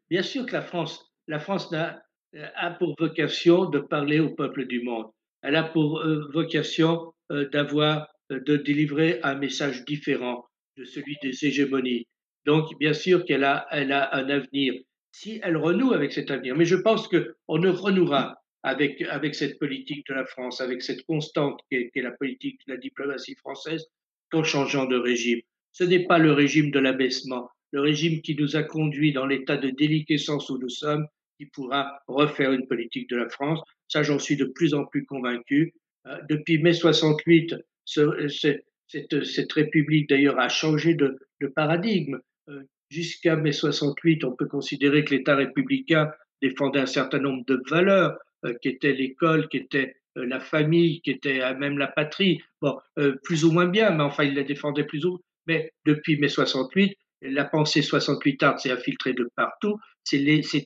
Speaker 12: Bien sûr que la France, la France a pour vocation de parler au peuple du monde. Elle a pour vocation d'avoir, de délivrer un message différent de celui des hégémonies. Donc, bien sûr qu'elle a, elle a un avenir. Si elle renoue avec cet avenir, mais je pense qu'on ne renouera avec, avec cette politique de la France, avec cette constante qui est, la politique de la diplomatie française, qu'en changeant de régime. Ce n'est pas le régime de l'abaissement, le régime qui nous a conduits dans l'état de déliquescence où nous sommes, qui pourra refaire une politique de la France. Ça, j'en suis de plus en plus convaincu. Euh, depuis mai 68, ce, ce, cette, cette, république d'ailleurs a changé de, de paradigme. Euh, Jusqu'à mai 68, on peut considérer que l'État républicain défendait un certain nombre de valeurs, euh, qui étaient l'école, qui était euh, la famille, qui était euh, même la patrie. Bon, plus ou moins bien, mais enfin, il la défendait plus ou moins. Mais depuis mai 68, la pensée 68 art s'est infiltrée de partout. C'est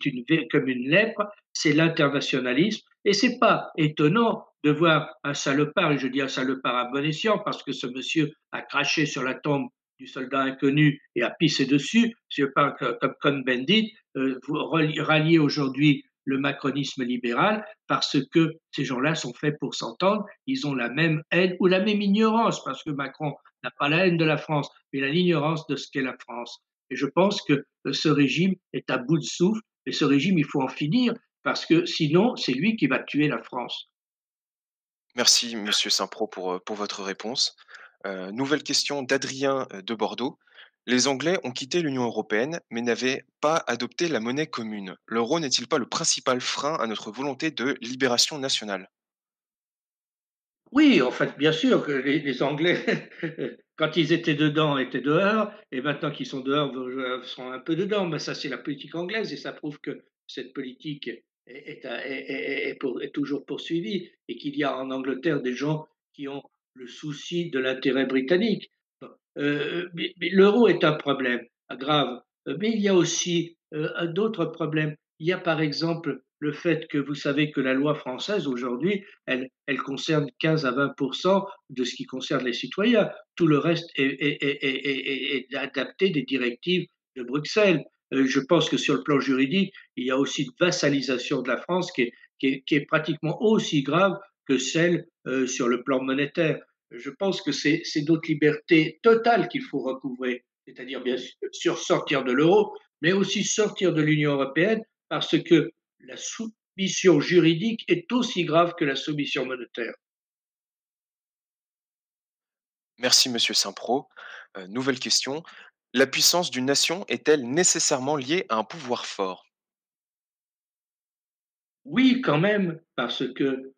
Speaker 12: une comme une lèpre, c'est l'internationalisme. Et c'est pas étonnant de voir un salopard, et je dis un salopard à bon escient parce que ce monsieur a craché sur la tombe du soldat inconnu et a pissé dessus. Je parle comme Cohn-Bendit, euh, vous ralliez aujourd'hui le macronisme libéral parce que ces gens-là sont faits pour s'entendre. Ils ont la même haine ou la même ignorance parce que Macron n'a pas la haine de la France, mais l'ignorance de ce qu'est la France. Et je pense que ce régime est à bout de souffle et ce régime, il faut en finir parce que sinon, c'est lui qui va tuer la France.
Speaker 11: Merci, Monsieur Saint-Pro, pour, pour votre réponse. Euh, nouvelle question d'Adrien de Bordeaux. Les Anglais ont quitté l'Union européenne, mais n'avaient pas adopté la monnaie commune. L'euro n'est-il pas le principal frein à notre volonté de libération nationale?
Speaker 12: Oui, en fait, bien sûr que les, Anglais, quand ils étaient dedans, étaient dehors, et maintenant qu'ils sont dehors, sont un peu dedans. Mais ça, c'est la politique anglaise, et ça prouve que cette politique est, toujours poursuivie, et qu'il y a en Angleterre des gens qui ont le souci de l'intérêt britannique. Euh, L'euro est un problème grave, mais il y a aussi euh, d'autres problèmes. Il y a par exemple le fait que vous savez que la loi française aujourd'hui, elle, concerne 15 à 20 de ce qui concerne les citoyens. Tout le reste est, adapté des directives de Bruxelles. Euh, je pense que sur le plan juridique, il y a aussi une vassalisation de la France qui est pratiquement aussi grave que celle euh, sur le plan monétaire. Je pense que c'est notre liberté totale qu'il faut recouvrer, c'est-à-dire bien sûr sortir de l'euro, mais aussi sortir de l'Union européenne parce que la soumission juridique est aussi grave que la soumission monétaire.
Speaker 11: Merci, Monsieur Saint-Pro. Euh, nouvelle question. La puissance d'une nation est-elle nécessairement liée à un pouvoir fort?
Speaker 12: Oui, quand même, parce que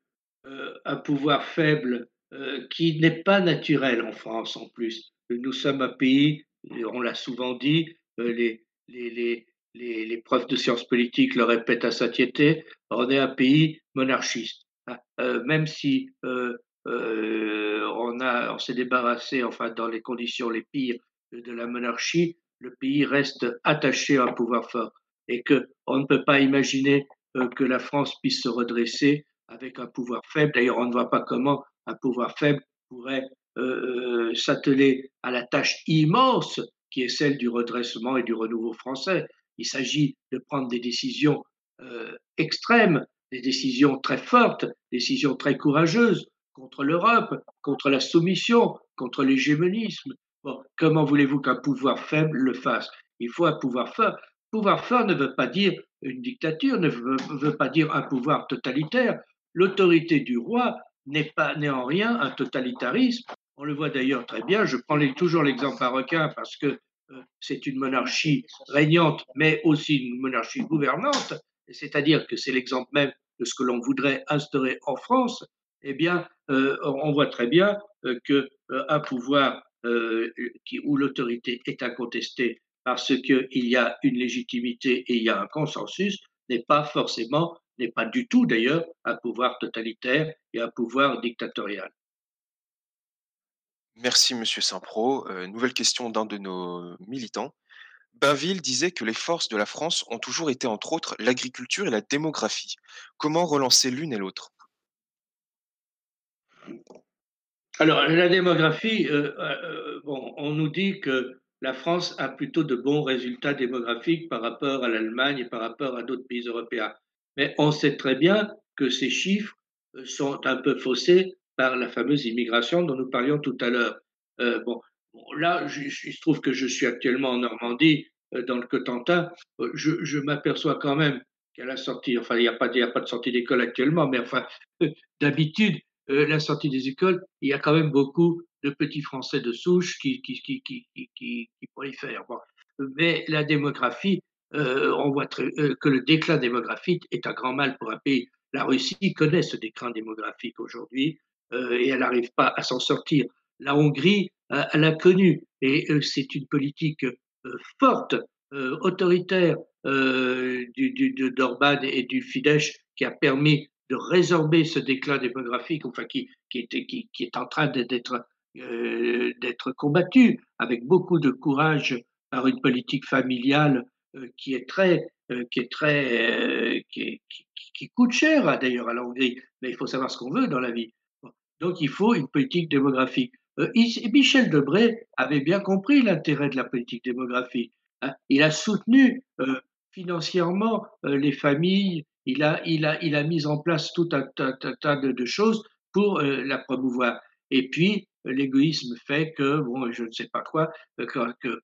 Speaker 12: un pouvoir faible euh, qui n'est pas naturel en France en plus. Nous sommes un pays, on l'a souvent dit, euh, les, profs de sciences politiques le répètent à satiété, on est un pays monarchiste. Euh, même si euh, euh, on, on s'est débarrassé, enfin dans les conditions les pires de la monarchie, le pays reste attaché à un pouvoir fort et que on ne peut pas imaginer euh, que la France puisse se redresser avec un pouvoir faible. D'ailleurs, on ne voit pas comment un pouvoir faible pourrait euh, euh s'atteler à la tâche immense qui est celle du redressement et du renouveau français. Il s'agit de prendre des décisions euh, extrêmes, des décisions très fortes, des décisions très courageuses contre l'Europe, contre la soumission, contre l'hégémonisme. Comment voulez-vous qu'un pouvoir faible le fasse? Il faut un pouvoir fort. Pouvoir fort ne veut pas dire une dictature, ne veut pas dire un pouvoir totalitaire. L'autorité du roi n'est pas n'est en rien un totalitarisme. On le voit d'ailleurs très bien. Je prends toujours l'exemple marocain parce que euh, c'est une monarchie régnante, mais aussi une monarchie gouvernante. C'est-à-dire que c'est l'exemple même de ce que l'on voudrait instaurer en France. Eh bien, euh, on voit très bien euh, que un pouvoir où l'autorité est incontestée parce qu'il y a une légitimité et il y a un consensus n'est pas forcément n'est pas du tout d'ailleurs un pouvoir totalitaire et un pouvoir dictatorial.
Speaker 11: Merci, Monsieur Saint-Pro. Euh, nouvelle question d'un de nos militants. Bainville disait que les forces de la France ont toujours été, entre autres, l'agriculture et la démographie. Comment relancer l'une et l'autre?
Speaker 12: Alors, la démographie, euh, euh, bon, on nous dit que la France a plutôt de bons résultats démographiques par rapport à l'Allemagne et par rapport à d'autres pays européens. Mais on sait très bien que ces chiffres euh, sont un peu faussés par la fameuse immigration dont nous parlions tout à l'heure. Euh, bon, là, je, il se trouve que je suis actuellement en Normandie, euh, dans le Cotentin. Je, m'aperçois quand même qu'à la sortie, enfin, il n'y a, pas, pas de sortie d'école actuellement, mais enfin, d'habitude, la sortie des écoles, il y a quand même beaucoup de petits Français de souche qui, qui, qui, qui, prolifèrent. Mais la démographie, euh, on voit euh, que le déclin démographique est un grand mal pour un pays. La Russie connaît ce déclin démographique aujourd'hui euh, et elle n'arrive pas à s'en sortir. La Hongrie, elle l'a connu et c'est une politique forte, autoritaire d'Orban et du Fidesz qui a permis de résorber ce déclin démographique, enfin qui est en train d'être d'être combattu avec beaucoup de courage par une politique familiale euh, qui est très, euh, qui est très, euh, qui, coûte cher hein, d'ailleurs à la Hongrie. Mais il faut savoir ce qu'on veut dans la vie. Donc il faut une politique démographique. Michel Debré avait bien compris l'intérêt de la politique démographique. Hein. Il a soutenu financièrement les familles. Il a, il a, il a mis en place tout un tas, de, choses pour la promouvoir. Et puis, l'égoïsme fait que, bon, je ne sais pas quoi,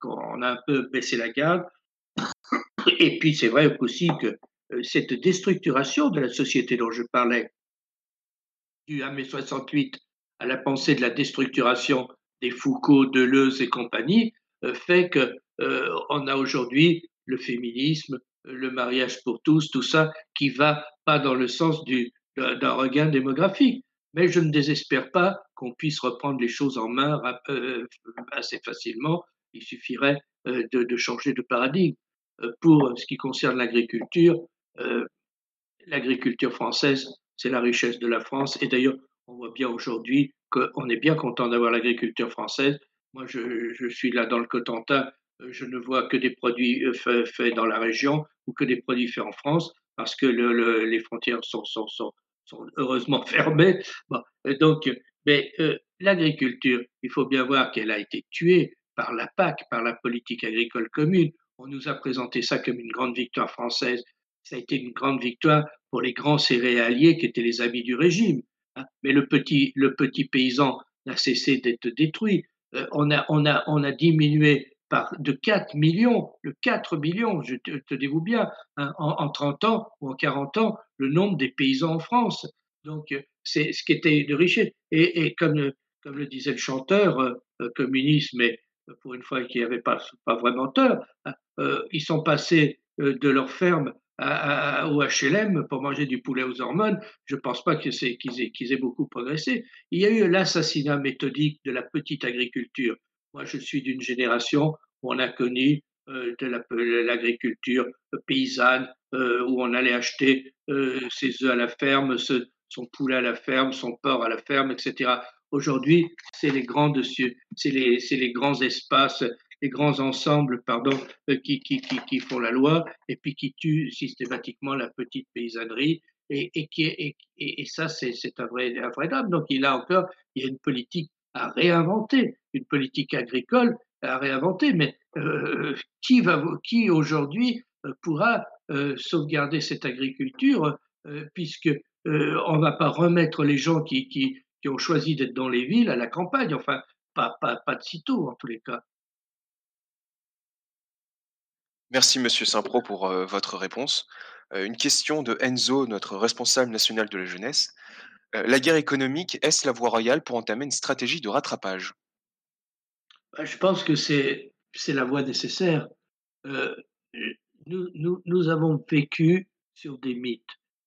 Speaker 12: qu'on a un peu baissé la garde et puis, c'est vrai aussi que euh, cette déstructuration de la société dont je parlais, du à mai 68 à la pensée de la déstructuration des Foucault, Deleuze et compagnie, euh, fait que euh, on a aujourd'hui le féminisme, le mariage pour tous, tout ça qui va pas dans le sens du, d'un regain démographique. Mais je ne désespère pas qu'on puisse reprendre les choses en main euh, assez facilement. Il suffirait euh, de, changer de paradigme. Euh, pour ce qui concerne l'agriculture, l'agriculture française, c'est la richesse de la France. Et d'ailleurs, on voit bien aujourd'hui qu'on est bien content d'avoir l'agriculture française. Moi, je, suis là dans le Cotentin, je ne vois que des produits faits, dans la région ou que des produits faits en France, parce que le, les frontières sont, sont, heureusement fermées. Bon, donc, mais euh, l'agriculture, il faut bien voir qu'elle a été tuée par la PAC, par la politique agricole commune. On nous a présenté ça comme une grande victoire française. Ça a été une grande victoire pour les grands céréaliers qui étaient les amis du régime. Hein. Mais le petit, le petit paysan n'a cessé d'être détruit. Euh, on, a, on, a, on a diminué de 4 millions, le 4 millions, je te, tenez-vous bien, hein, en, 30 ans ou en 40 ans, le nombre des paysans en France. Donc, euh, c'est ce qui était de richesse. Et, comme, comme le disait le chanteur euh, communiste, mais pour une fois qui n'avait pas, pas vraiment tort, hein, ils sont passés de leur ferme au HLM pour manger du poulet aux hormones, je ne pense pas qu'ils aient, aient, beaucoup progressé. Il y a eu l'assassinat méthodique de la petite agriculture. Moi, je suis d'une génération où on a connu euh, de l'agriculture paysanne, euh, où on allait acheter euh, ses œufs à la ferme, son poulet à la ferme, son porc à la ferme, etc. Aujourd'hui, c'est les les, les grands espaces les grands ensembles pardon, euh, qui, font la loi et puis qui tuent systématiquement la petite paysannerie. Et, ça, c'est un vrai, un drame. Donc, il a encore, il y a une politique à réinventer, une politique agricole à réinventer. Mais euh, qui, aujourd'hui euh, pourra euh, sauvegarder cette agriculture euh, puisque on ne va pas remettre les gens qui, ont choisi d'être dans les villes à la campagne. Enfin, pas, pas, de sitôt en tous les cas.
Speaker 11: Merci Monsieur Saint-Pro pour votre réponse. Une question de Enzo, notre responsable national de la jeunesse. Euh, la guerre économique, est-ce la voie royale pour entamer une stratégie de rattrapage?
Speaker 12: Bah, Je pense que c'est la voie nécessaire. Nous, nous, nous, avons vécu sur des mythes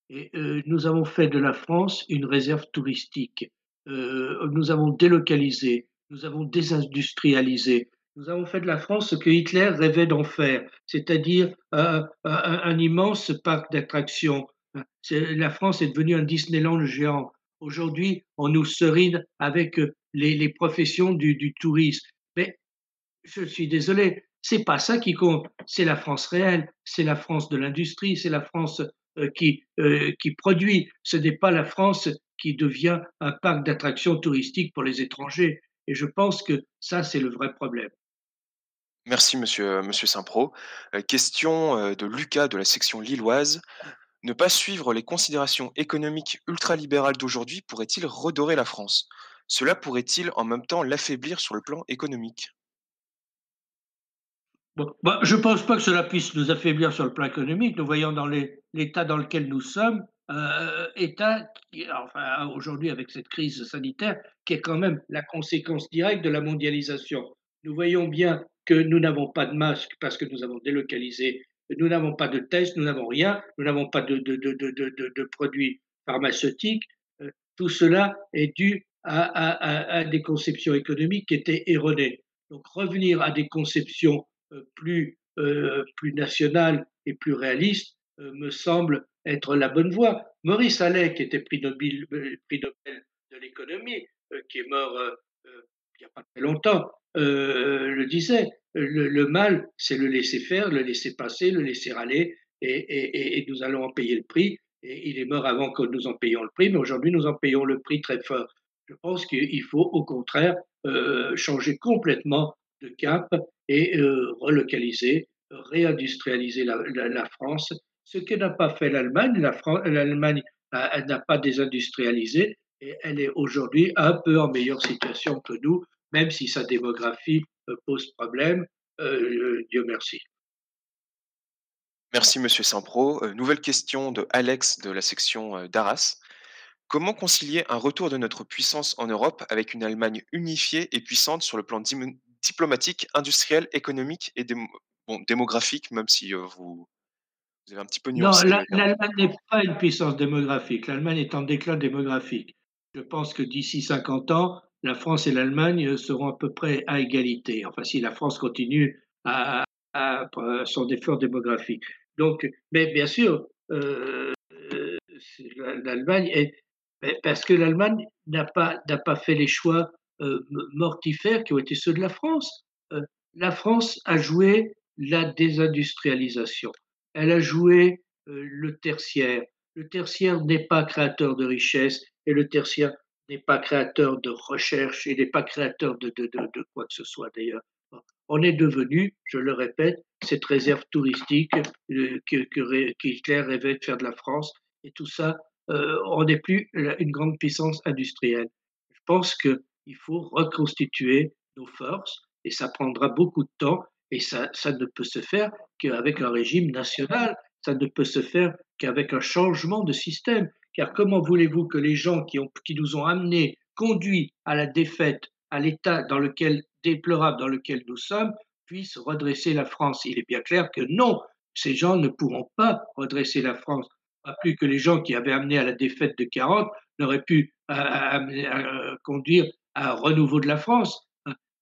Speaker 12: et nous avons fait de la France une réserve touristique. nous avons délocalisé, nous avons désindustrialisé, nous avons fait de la France ce que Hitler rêvait d'en faire, c'est-à-dire un, immense parc d'attractions. La France est devenue un Disneyland géant. Aujourd'hui, on nous serine avec les, les professions du, tourisme. Mais je suis désolé, c'est pas ça qui compte. C'est la France réelle, c'est la France de l'industrie, c'est la France euh, qui, euh, qui produit. Ce n'est pas la France qui devient un parc d'attractions touristiques pour les étrangers. Et je pense que ça, c'est le vrai problème.
Speaker 11: Merci monsieur, Saint-Pro. Euh, question euh, de Lucas de la section lilloise. Ne pas suivre les considérations économiques ultralibérales d'aujourd'hui pourrait-il redorer la France? Cela pourrait-il en même temps l'affaiblir sur le plan économique?
Speaker 12: Bah, Je ne pense pas que cela puisse nous affaiblir sur le plan économique. Nous voyons dans l'état dans lequel nous sommes, euh, État qui, enfin, aujourd'hui avec cette crise sanitaire, qui est quand même la conséquence directe de la mondialisation. Nous voyons bien que nous n'avons pas de masques parce que nous avons délocalisé, nous n'avons pas de tests, nous n'avons rien, nous n'avons pas de, produits pharmaceutiques. Euh, tout cela est dû à, des conceptions économiques qui étaient erronées. Donc revenir à des conceptions euh, plus, euh, plus nationales et plus réalistes me semble être la bonne voie. Maurice Allais, qui était prix Nobel, de l'économie, qui est mort il n'y a pas très longtemps, le disait. Le, mal, c'est le laisser faire, le laisser passer, le laisser aller, et, nous allons en payer le prix. Il est mort avant que nous en payions le prix, mais aujourd'hui nous en payons le prix très fort. Je pense qu'il faut au contraire euh, changer complètement de cap et euh, relocaliser, réindustrialiser la, la, France, ce que n'a pas fait l'Allemagne. L'Allemagne n'a pas désindustrialisé et elle est aujourd'hui un peu en meilleure situation que nous même si sa démographie pose problème. Euh, Dieu merci.
Speaker 11: Merci, Monsieur Saint-Pro. Euh, nouvelle question de Alex de la section d'Arras. Comment concilier un retour de notre puissance en Europe avec une Allemagne unifiée et puissante sur le plan diplomatique, industriel, économique et bon, démographique, même si vous, vous, avez un petit peu nuancé
Speaker 12: Non, l'Allemagne n'est pas une puissance démographique. L'Allemagne est en déclin démographique. Je pense que d'ici 50 ans, la France et l'Allemagne seront à peu près à égalité. Enfin, si la France continue à, son effort démographique. Donc, mais bien sûr, euh, l'Allemagne est parce que l'Allemagne n'a pas n'a pas fait les choix euh, mortifères qui ont été ceux de la France. Euh, la France a joué la désindustrialisation. Elle a joué le tertiaire. Le tertiaire n'est pas créateur de richesse et le tertiaire n'est pas créateur de recherche et n'est pas créateur de, de, de, quoi que ce soit d'ailleurs. On est devenu, je le répète, cette réserve touristique euh, que, que, qu'Hitler rêvait de faire de la France et tout ça, euh, on n'est plus une grande puissance industrielle. Je pense qu'il faut reconstituer nos forces et ça prendra beaucoup de temps et ça, ça ne peut se faire qu'avec un régime national, ça ne peut se faire qu'avec un changement de système. Car comment voulez-vous que les gens qui, nous ont amenés, conduits à la défaite, à l'état dans lequel déplorable dans lequel nous sommes, puissent redresser la France? Il est bien clair que non, ces gens ne pourront pas redresser la France. Pas plus que les gens qui avaient amené à la défaite de 40 n'auraient pu euh, euh, conduire à un renouveau de la France.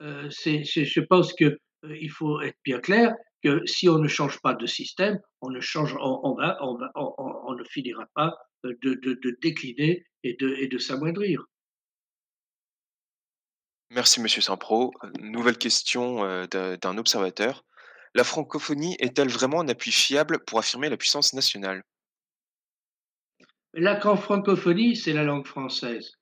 Speaker 12: Euh, je pense qu'il il faut être bien clair que si on ne change pas de système, on ne, change, on, va, on, ne finira pas de, de, de décliner et de, et de s'amoindrir.
Speaker 11: Merci Monsieur Saint-Pro. Nouvelle question d'un observateur. La francophonie est-elle vraiment un appui fiable pour affirmer la puissance nationale?
Speaker 12: La francophonie, c'est la langue française.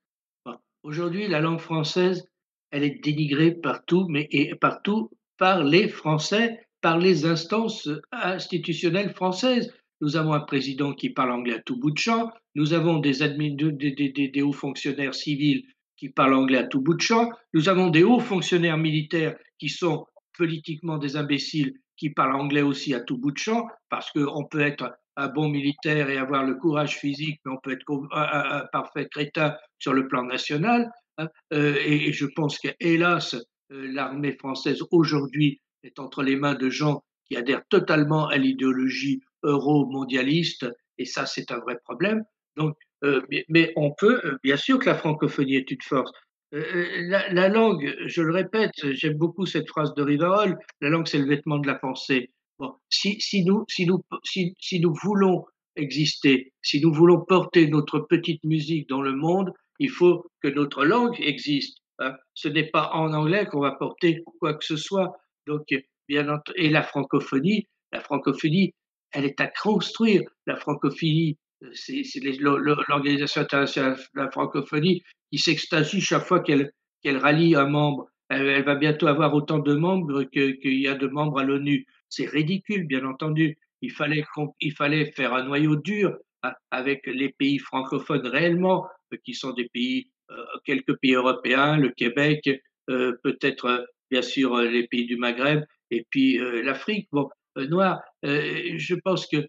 Speaker 12: Aujourd'hui, la langue française, elle est dénigrée partout, mais et partout par les Français par les instances institutionnelles françaises. Nous avons un président qui parle anglais à tout bout de champ, nous avons des, hauts fonctionnaires civils qui parlent anglais à tout bout de champ, nous avons des hauts fonctionnaires militaires qui sont politiquement des imbéciles qui parlent anglais aussi à tout bout de champ, parce qu'on peut être un bon militaire et avoir le courage physique, mais on peut être un, parfait crétin sur le plan national. Hein. Euh, et, je pense que, hélas, euh, l'armée française aujourd'hui est entre les mains de gens qui adhèrent totalement à l'idéologie euro-mondialiste, et ça, c'est un vrai problème. Donc, euh, mais, on peut, euh, bien sûr que la francophonie est une force. Euh, la, langue, je le répète, j'aime beaucoup cette phrase de Rivarol, la langue c'est le vêtement de la pensée. Bon, si, si, nous, si, nous, si, si nous voulons exister, si nous voulons porter notre petite musique dans le monde, il faut que notre langue existe. Hein. Ce n'est pas en anglais qu'on va porter quoi que ce soit. Donc, bien et la francophonie, la francophonie, elle est à construire. La francophonie, euh, c'est l'Organisation internationale de la francophonie qui s'extasie chaque fois qu'elle qu'elle rallie un membre. Elle, va bientôt avoir autant de membres qu'il y a de membres à l'ONU. C'est ridicule, bien entendu. Il fallait, il fallait faire un noyau dur hein, avec les pays francophones réellement, euh, qui sont des pays, euh, quelques pays européens, le Québec, peut-être bien sûr les pays du Maghreb et puis l'Afrique bon, noire. Je pense que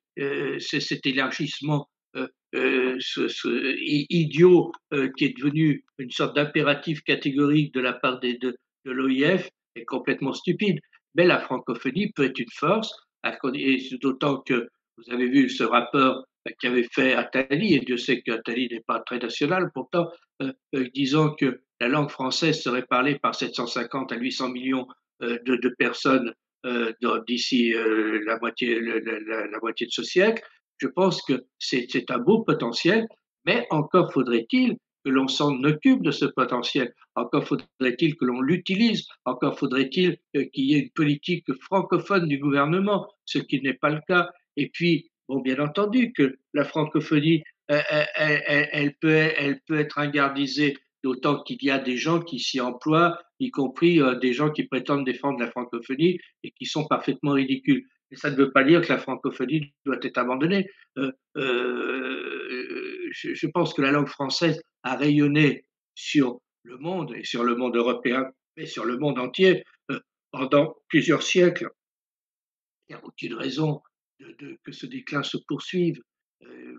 Speaker 12: cet élargissement ce, idiot qui est devenu une sorte d'impératif catégorique de la part de, l'OIF est complètement stupide. Mais la francophonie peut être une force, d'autant que vous avez vu ce rapport qu'avait fait Attali, et Dieu sait qu'Attali n'est pas très national, pourtant, disant que la langue française serait parlée par 750 à 800 millions euh, de, personnes euh, d'ici euh, la, moitié, la, moitié de ce siècle. Je pense que c'est un beau potentiel, mais encore faudrait-il que l'on s'en occupe de ce potentiel. Encore faudrait-il que l'on l'utilise. Encore faudrait-il qu'il y ait une politique francophone du gouvernement, ce qui n'est pas le cas. Et puis, bon, bien entendu que la francophonie, elle, peut, elle peut être ingardisée d'autant qu'il y a des gens qui s'y emploient, y compris euh, des gens qui prétendent défendre la francophonie et qui sont parfaitement ridicules. Et ça ne veut pas dire que la francophonie doit être abandonnée. Euh, euh, je, pense que la langue française a rayonné sur le monde et sur le monde européen, mais sur le monde entier pendant plusieurs siècles. Il n'y a aucune raison que ce déclin se poursuive.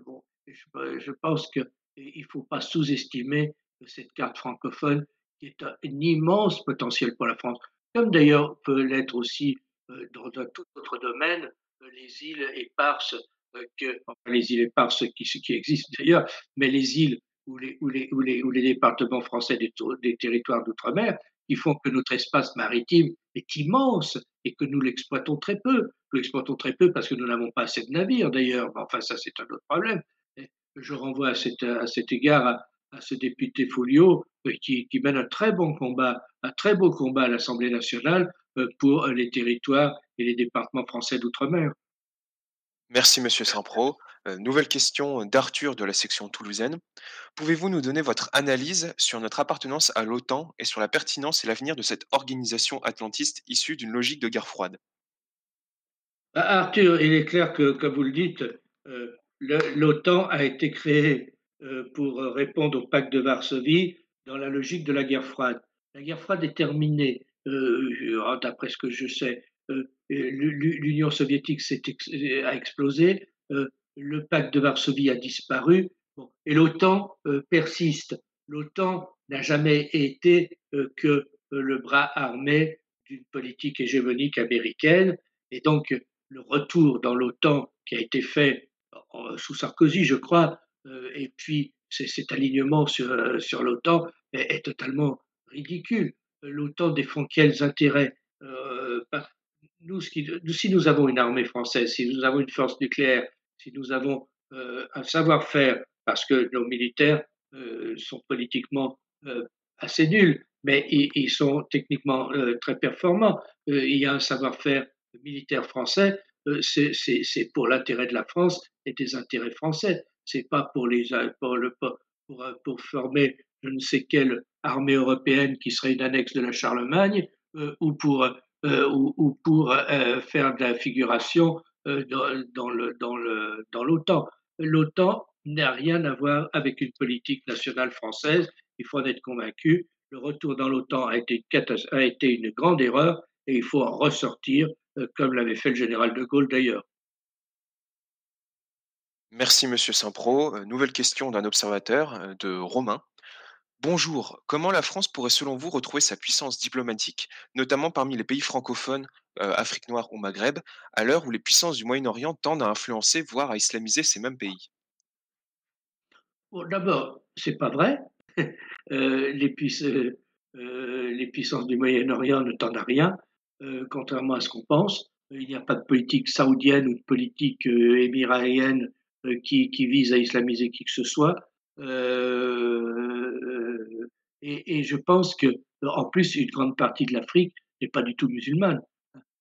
Speaker 12: Bon, je, je pense qu'il ne faut pas sous-estimer cette carte francophone qui est un, immense potentiel pour la France, comme d'ailleurs peut l'être aussi euh, dans tout autre domaine, euh, les îles éparses, euh, que, enfin, les îles éparses qui, existent d'ailleurs, mais les îles ou les, départements français des, territoires d'outre-mer, qui font que notre espace maritime est immense et que nous l'exploitons très peu. Nous l'exploitons très peu parce que nous n'avons pas assez de navires d'ailleurs, enfin ça c'est un autre problème. je renvoie à, cette, à cet égard à, à ce député Folio euh, qui, qui, mène un très bon combat, un très beau combat à l'Assemblée nationale euh, pour les territoires et les départements français d'outre-mer.
Speaker 11: Merci Monsieur Saint-Pro. Euh, nouvelle question d'Arthur de la section toulousaine. Pouvez-vous nous donner votre analyse sur notre appartenance à l'OTAN et sur la pertinence et l'avenir de cette organisation atlantiste issue d'une logique de guerre froide?
Speaker 12: Ah, Arthur, il est clair que, comme vous le dites, euh, l'OTAN a été créée pour répondre au pacte de Varsovie dans la logique de la guerre froide. La guerre froide est terminée, euh, d'après ce que je sais. Euh, l'U- l'U- L'Union soviétique ex- a explosé, euh, le pacte de Varsovie a disparu, et l'OTAN euh, persiste. L'OTAN n'a jamais été euh, que euh, le bras armé d'une politique hégémonique américaine, et donc le retour dans l'OTAN qui a été fait euh, sous Sarkozy, je crois, euh, et puis cet alignement sur, euh, l'OTAN est, totalement ridicule. L'OTAN défend quels intérêts? Euh, si nous avons une armée française, si nous avons une force nucléaire, si nous avons euh, un savoir-faire, parce que nos militaires euh, sont politiquement euh, assez nuls, mais ils, sont techniquement euh, très performants. Euh, il y a un savoir-faire militaire français, euh, c'est pour l'intérêt de la France et des intérêts français. C'est pas pour les pour euh, pour former je ne sais quelle armée européenne qui serait une annexe de la Charlemagne euh, ou pour euh, ou, ou pour faire de la figuration dans, dans le dans le dans l'OTAN. L'OTAN n'a rien à voir avec une politique nationale française. Il faut en être convaincu. Le retour dans l'OTAN a été, a été une grande erreur et il faut en ressortir, comme l'avait fait le général de Gaulle d'ailleurs.
Speaker 11: Merci Monsieur Saint-Pro. Euh, nouvelle question d'un observateur, euh, de Romain. Bonjour, comment la France pourrait selon vous retrouver sa puissance diplomatique, notamment parmi les pays francophones, euh, Afrique noire ou Maghreb, à l'heure où les puissances du Moyen-Orient tendent à influencer, voire à islamiser ces mêmes pays?
Speaker 12: Bon, D'abord, c'est pas vrai. Les, puiss- les puissances du Moyen-Orient ne tendent à rien, contrairement à ce qu'on pense. Il n'y a pas de politique saoudienne ou de politique émiraïenne euh, qui, qui vise à islamiser qui que ce soit. Euh, et, et je pense que, en plus, une grande partie de l'Afrique n'est pas du tout musulmane.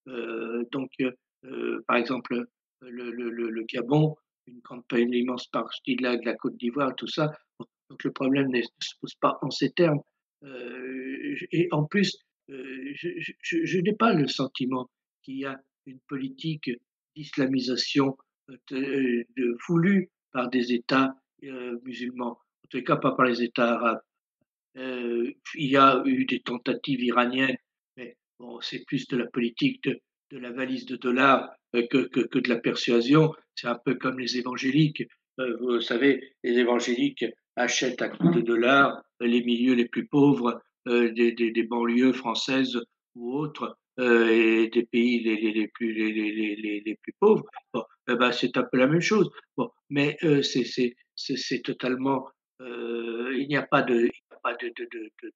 Speaker 12: Euh, donc, euh, par exemple, le, le, le, le Gabon, une grande, une immense partie de la, de la Côte d'Ivoire, tout ça. Donc le problème ne se pose pas en ces termes. Euh, et en plus, euh, je, je, je n'ai pas le sentiment qu'il y a une politique d'islamisation de, voulue par des États euh, musulmans, en tout cas pas par les États arabes. Euh, il y a eu des tentatives iraniennes, mais bon, c'est plus de la politique de, de la valise de dollars euh, que, que, que de la persuasion. C'est un peu comme les évangéliques. Euh, vous savez, les évangéliques achètent à coups de dollars les milieux les plus pauvres euh, des, des, des, banlieues françaises ou autres euh, et des pays les, les, les plus, les, les, plus pauvres. Bon, eh ben, c'est un peu la même chose. Bon, mais euh, c'est totalement. Euh, il n'y a pas de, a pas de, de, de,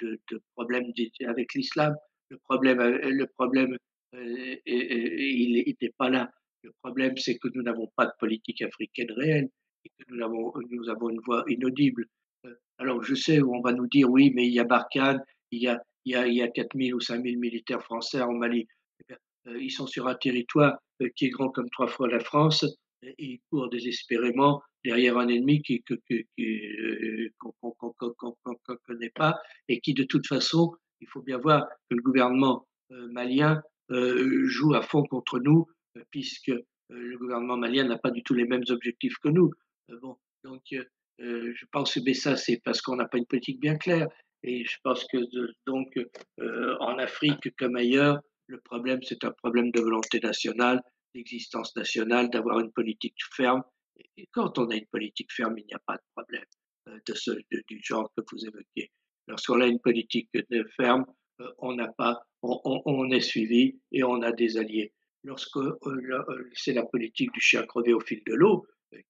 Speaker 12: de, de, problème avec l'islam. Le problème, le problème euh, il n'est pas là. Le problème, c'est que nous n'avons pas de politique africaine réelle et que nous avons, nous avons une voix inaudible. Euh, alors, je sais on va nous dire, oui, mais il y a Barkhane, il y a, il y a, il y a 4000 ou 5000 militaires français en Mali. Euh, ils sont sur un territoire euh, qui est grand comme trois fois la France et ils courent désespérément derrière un ennemi qui, qu'on qui, euh, qu'on qu connaît pas et qui, de toute façon, il faut bien voir que le gouvernement euh, malien euh, joue à fond contre nous, euh, puisque euh, le gouvernement malien n'a pas du tout les mêmes objectifs que nous. Euh, bon, donc, euh, je pense que ça, c'est parce qu'on n'a pas une politique bien claire. Et je pense que donc euh, en Afrique comme ailleurs, le problème c'est un problème de volonté nationale, d'existence nationale, d'avoir une politique ferme. Et quand on a une politique ferme, il n'y a pas de problème euh, de ce, de, du genre que vous évoquez. Lorsqu'on a une politique ferme, euh, on n'a pas, on, on, on, est suivi et on a des alliés. Lorsque euh, c'est la politique du chien crevé au fil de l'eau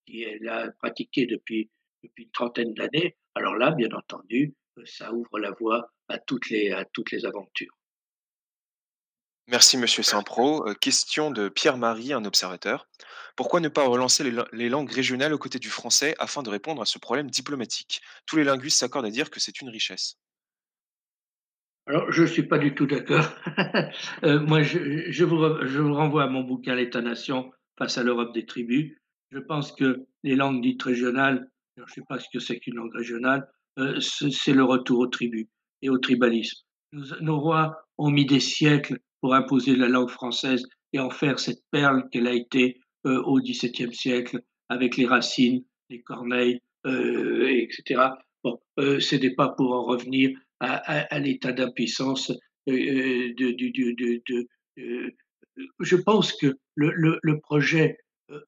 Speaker 12: qui est là pratiquée depuis depuis une trentaine d'années, alors là, bien entendu, ça ouvre la voie à toutes les à toutes les aventures.
Speaker 11: Merci Monsieur Saint-Pro. Euh, question de Pierre-Marie, un observateur. Pourquoi ne pas relancer les, langues régionales aux côtés du français afin de répondre à ce problème diplomatique? Tous les linguistes s'accordent à dire que c'est une richesse.
Speaker 12: Alors, je ne suis pas du tout d'accord. euh, moi, je, je, vous, je, vous, renvoie à mon bouquin L'État-nation face à l'Europe des tribus. Je pense que les langues dites régionales, je ne sais pas ce que c'est qu'une langue régionale, euh, c'est le retour aux tribus et au tribalisme. nos rois ont mis des siècles pour imposer la langue française et en faire cette perle qu'elle a été euh, au XVIIe siècle avec les racines, les corneilles, euh, etc. Bon, euh, ce n'est pas pour en revenir à, à, à l'état d'impuissance euh, euh, je pense que le projet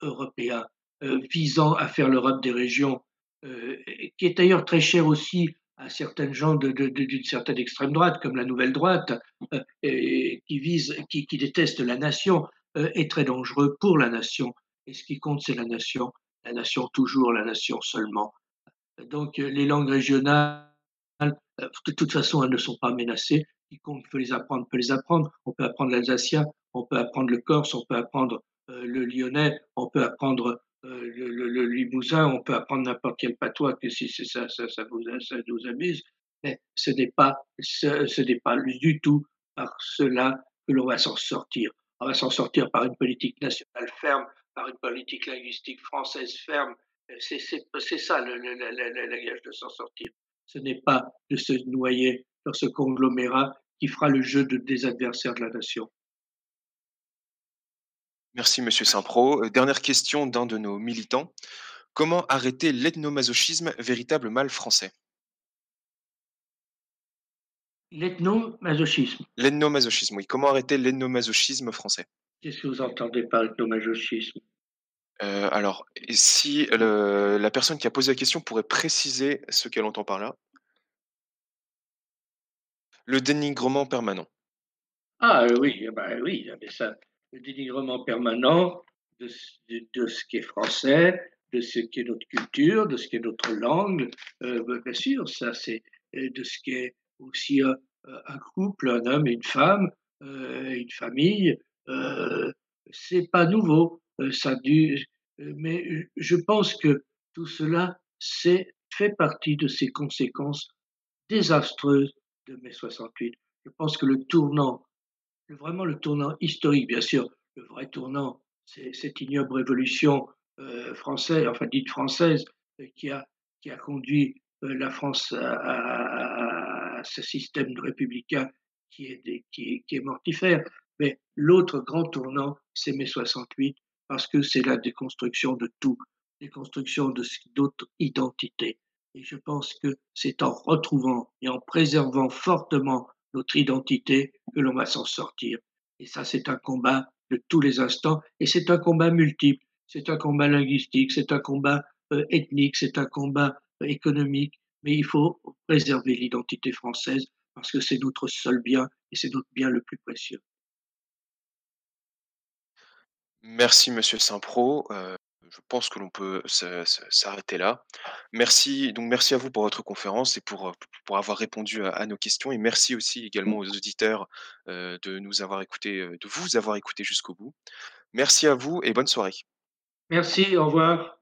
Speaker 12: européen visant à faire l'Europe des régions, qui est d'ailleurs très cher aussi à certaines gens d'une certaine extrême droite, comme la nouvelle droite, euh, qui vise, qui, qui, déteste la nation, euh, est très dangereux pour la nation. Et ce qui compte, c'est la nation, la nation toujours, la nation seulement. Donc les langues régionales, de toute façon, elles ne sont pas menacées. Quiconque peut les apprendre peut les apprendre. On peut apprendre l'alsacien, on peut apprendre le corse, on peut apprendre euh, le lyonnais, on peut apprendre euh, le, limousin, on peut apprendre n'importe quel patois que si c'est ça, ça, vous, nous amuse, mais ce n'est pas, ce, n'est pas du tout par cela que l'on va s'en sortir. On va s'en sortir par une politique nationale ferme, par une politique linguistique française ferme. C'est ça le, le, de s'en sortir. Ce n'est pas de se noyer dans ce conglomérat qui fera le jeu de, des adversaires de la nation.
Speaker 11: Merci, Monsieur Saint-Pro. Euh, dernière question d'un de nos militants. Comment arrêter l'ethnomasochisme, véritable mal français?
Speaker 12: L'ethnomasochisme.
Speaker 11: L'ethnomasochisme, oui. Comment arrêter l'ethnomasochisme français?
Speaker 12: Qu'est-ce que vous entendez par ethnomasochisme?
Speaker 11: Euh, Alors, si le, la personne qui a posé la question pourrait préciser ce qu'elle entend par là? Le dénigrement permanent.
Speaker 12: Ah oui, bah, oui, mais ça, le dénigrement permanent de, de, ce qui est français, de ce qui est notre culture, de ce qui est notre langue. Euh, bien sûr, ça c'est de ce qui est aussi un, un, couple, un homme et une femme, euh, une famille. Euh, c'est pas nouveau. Euh, ça mais je pense que tout cela fait partie de ces conséquences désastreuses de mai 68. Je pense que le tournant vraiment le tournant historique, bien sûr, le vrai tournant, c'est cette ignoble révolution euh, française, enfin dite française, euh, qui, a, qui a conduit euh, la France à, à, à, ce système républicain qui est, qui, qui est mortifère. Mais l'autre grand tournant, c'est mai 68, parce que c'est la déconstruction de tout, déconstruction d'autres identités. Et je pense que c'est en retrouvant et en préservant fortement notre identité que l'on va s'en sortir. Et ça, c'est un combat de tous les instants, et c'est un combat multiple, c'est un combat linguistique, c'est un combat euh, ethnique, c'est un combat euh, économique, mais il faut préserver l'identité française parce que c'est notre seul bien et c'est notre bien le plus précieux.
Speaker 11: Merci, Monsieur Saint-Pro. Euh, je pense que l'on peut s'arrêter là. Merci, donc merci à vous pour votre conférence et pour, pour avoir répondu à, à nos questions. Et merci aussi également aux auditeurs euh, de nous avoir écoutés, de vous avoir écouté jusqu'au bout. Merci à vous et bonne soirée.
Speaker 12: Merci, au revoir.